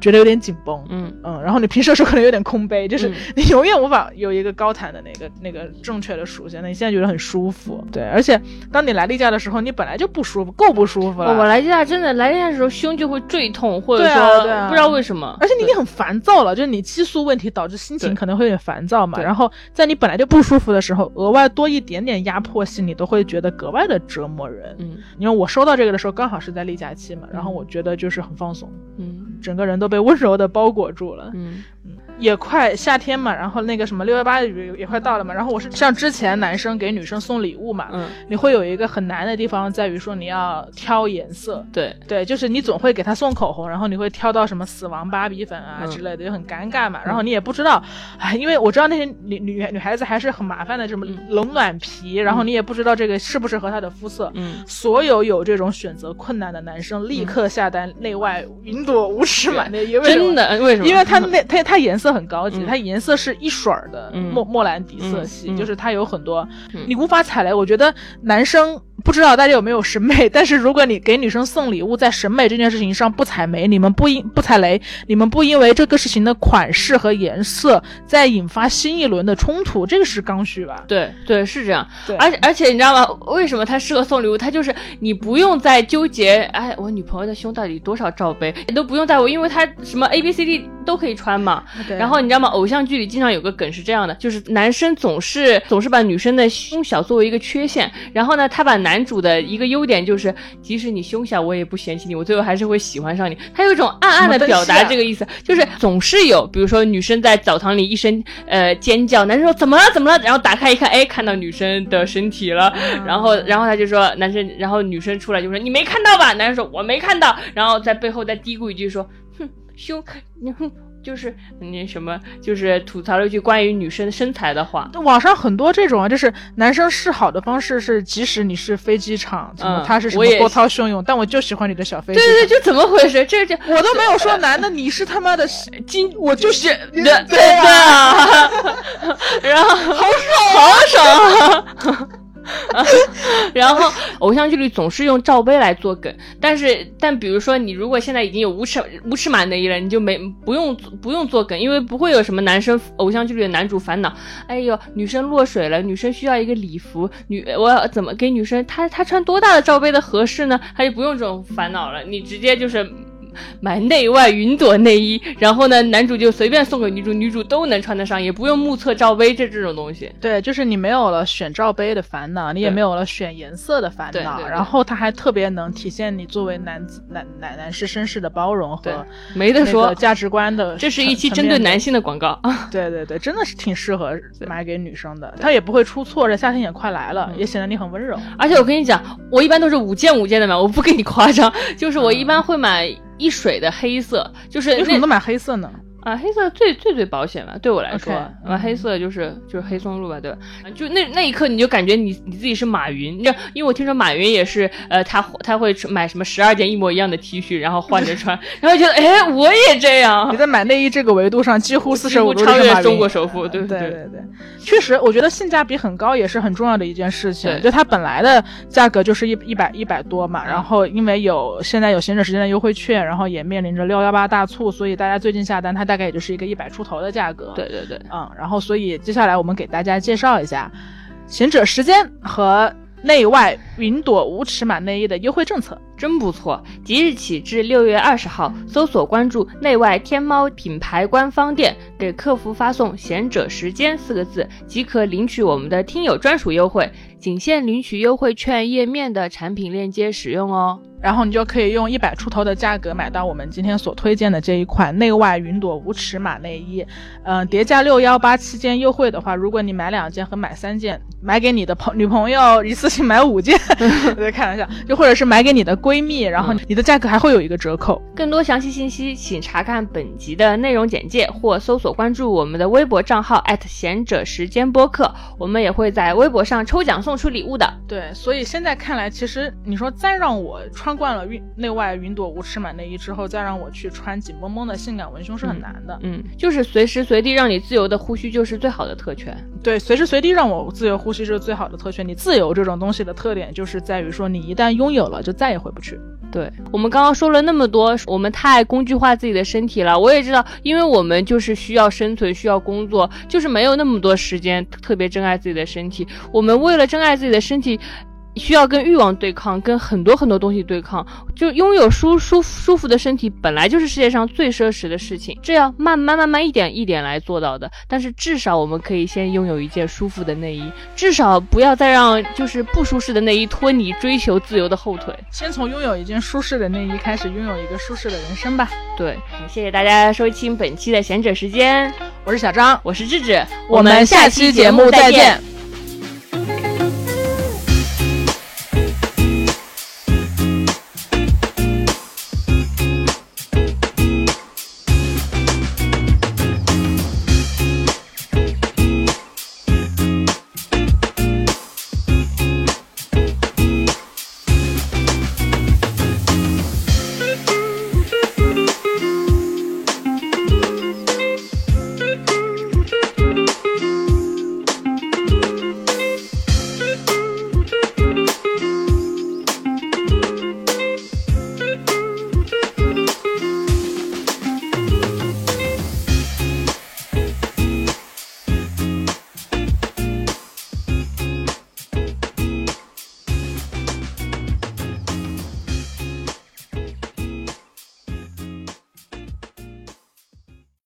觉得有点紧绷。嗯嗯，然后你平时的时候可能有点空杯，就是嗯你永远无法有一个高弹的那个那个正确的属性。那你现在觉得很舒服，对，而且当你来例假的时候，你本来就不舒服，够不舒服了。我来例假真的来例假的时候胸就会坠痛，或者说不知道为什么，而且你已经很烦躁了，就是你激素问题导致心情可能会有点烦躁嘛。然后在你本来就不舒服的时候，额外多一点点压迫性，你都会觉得格外的折磨人。嗯因为我收到这个的时候刚好是在例假期嘛，然后我觉得就是很放松，嗯整个人都被温柔的包裹住了。嗯也快夏天嘛，然后那个什么六幺八也也快到了嘛，然后我是像之前男生给女生送礼物嘛，嗯，你会有一个很难的地方在于说你要挑颜色，对，对，就是你总会给他送口红，然后你会挑到什么死亡芭比粉啊嗯。之类的，就很尴尬嘛。然后你也不知道，哎，因为我知道那些女女女孩子还是很麻烦的，什么嗯。冷暖皮，然后你也不知道这个适不适合她的肤色。嗯。所有有这种选择困难的男生，立刻下单内外云朵无尺码的，因，为真的？为什么？因为他 那它它颜色很高级，嗯。它颜色是一水儿的嗯。莫莫兰迪色系，就是它有很多嗯。你无法踩雷。我觉得男生不知道大家有没有审美，但是如果你给女生送礼物，在审美这件事情上不踩雷，你们不因不踩雷，你们不因为这个事情的款式和颜色再引发新一轮的冲突，这个是刚需吧？对对是这样，而且而且你知道吗？为什么它适合送礼物？它就是你不用再纠结，哎，我女朋友的胸到底多少罩杯，你都不用在乎，因为它什么 A B C D 都可以穿嘛。对然后你知道吗？偶像剧里经常有个梗是这样的，就是男生总是总是把女生的胸小作为一个缺陷，然后呢，他把男主的一个优点就是，即使你胸小，我也不嫌弃你，我最后还是会喜欢上你。他有一种暗暗的表达这个意思，就是总是有，比如说女生在澡堂里一声呃尖叫，男生说怎么了怎么了，然后打开一看，哎，看到女生的身体了，然后然后他就说男生，然后女生出来就说你没看到吧？男生说我没看到，然后在背后再嘀咕一句说，哼，胸，你哼。就是你什么，就是吐槽了一句关于女生身材的话，网上很多这种啊，就是男生示好的方式是，即使你是飞机场，怎么嗯他是什么波涛汹涌，但我就喜欢你的小飞机。对对对，就怎么回事？这这我都没有说男的，你是他妈的金，我就是对对对啊，然后好爽，好爽啊！然后偶像剧里总是用罩杯来做梗，但是但比如说你如果现在已经有无尺无尺码内衣了，你就没不用不用做梗，因为不会有什么男生偶像剧里的男主烦恼，哎呦女生落水了，女生需要一个礼服，女我要怎么给女生她她穿多大的罩杯的合适呢？他就不用这种烦恼了，你直接就是。买内外云朵内衣，然后呢，男主就随便送给女主，女主都能穿得上，也不用目测罩杯这这种东西。对，就是你没有了选罩杯的烦恼，你也没有了选颜色的烦恼，然后它还特别能体现你作为男子男男男士绅士的包容和没得说，价值观的。这是一期针对男性的广告。对对对，真的是挺适合买给女生的，它也不会出错。这夏天也快来了，嗯也显得你很温柔。而且我跟你讲，我一般都是五件五件的买，我不跟你夸张，就是我一般会买一水的黑色，就是那为什么都买黑色呢？啊，黑色最最最保险嘛，对我来说啊，黑色就是就是黑松露吧，对吧？啊就那那一刻你就感觉你你自己是马云，你知道，因为我听说马云也是，呃，他他会买什么十二件一模一样的 T 恤，然后换着穿，然后觉得哎，我也这样你，在买内衣这个维度上，几乎四舍五入超越就是中国首富，对对对对对，确实，我觉得性价比很高也是很重要的一件事情。对就它本来的价格就是一一百一百多嘛，嗯然后因为有现在有闲着时间的优惠券，然后也面临着六幺八大促，所以大家最近下单，它大概也就是一个一百出头的价格。对对对，嗯，然后所以接下来我们给大家介绍一下《行者时间》和。内外云朵无尺码内衣的优惠政策。真不错！即日起至六月二十号，搜索关注“内外天猫”品牌官方店，给客服发送“贤者时间”四个字，即可领取我们的听友专属优惠，仅限领取优惠券页面的产品链接使用哦。然后你就可以用一百出头的价格买到我们今天所推荐的这一款内外云朵无尺码内衣。嗯，叠加六幺八期间优惠的话，如果你买两件和买三件，买给你的朋女朋友一次性买五件，在开玩笑，就或者是买给你的闺蜜，然后你的价格还会有一个折扣。更多详细信息，请查看本集的内容简介或搜索关注我们的微博账号贤者时间播客，我们也会在微博上抽奖送出礼物的。对，所以现在看来，其实你说再让我穿惯了云内外云朵无尺码内衣之后，再让我去穿紧绷绷的性感文胸是很难的。嗯，就是随时随地让你自由的呼吸，就是最好的特权。对，随时随地让我自由呼吸就是最好的特权。你自由这种东西的特点，就是在于说，你一旦拥有了，就再也回不去。对我们刚刚说了那么多，我们太工具化自己的身体了。我也知道，因为我们就是需要生存，需要工作，就是没有那么多时间特别珍爱自己的身体。我们为了珍爱自己的身体。需要跟欲望对抗，跟很多很多东西对抗。就拥有舒舒舒服的身体，本来就是世界上最奢侈的事情。这样慢慢慢慢一点一点来做到的。但是至少我们可以先拥有一件舒服的内衣，至少不要再让就是不舒适的内衣拖你追求自由的后腿。先从拥有一件舒适的内衣开始，拥有一个舒适的人生吧。对，谢谢大家收听本期的贤者时间，我是小张，我是智智，我们下期节目再见。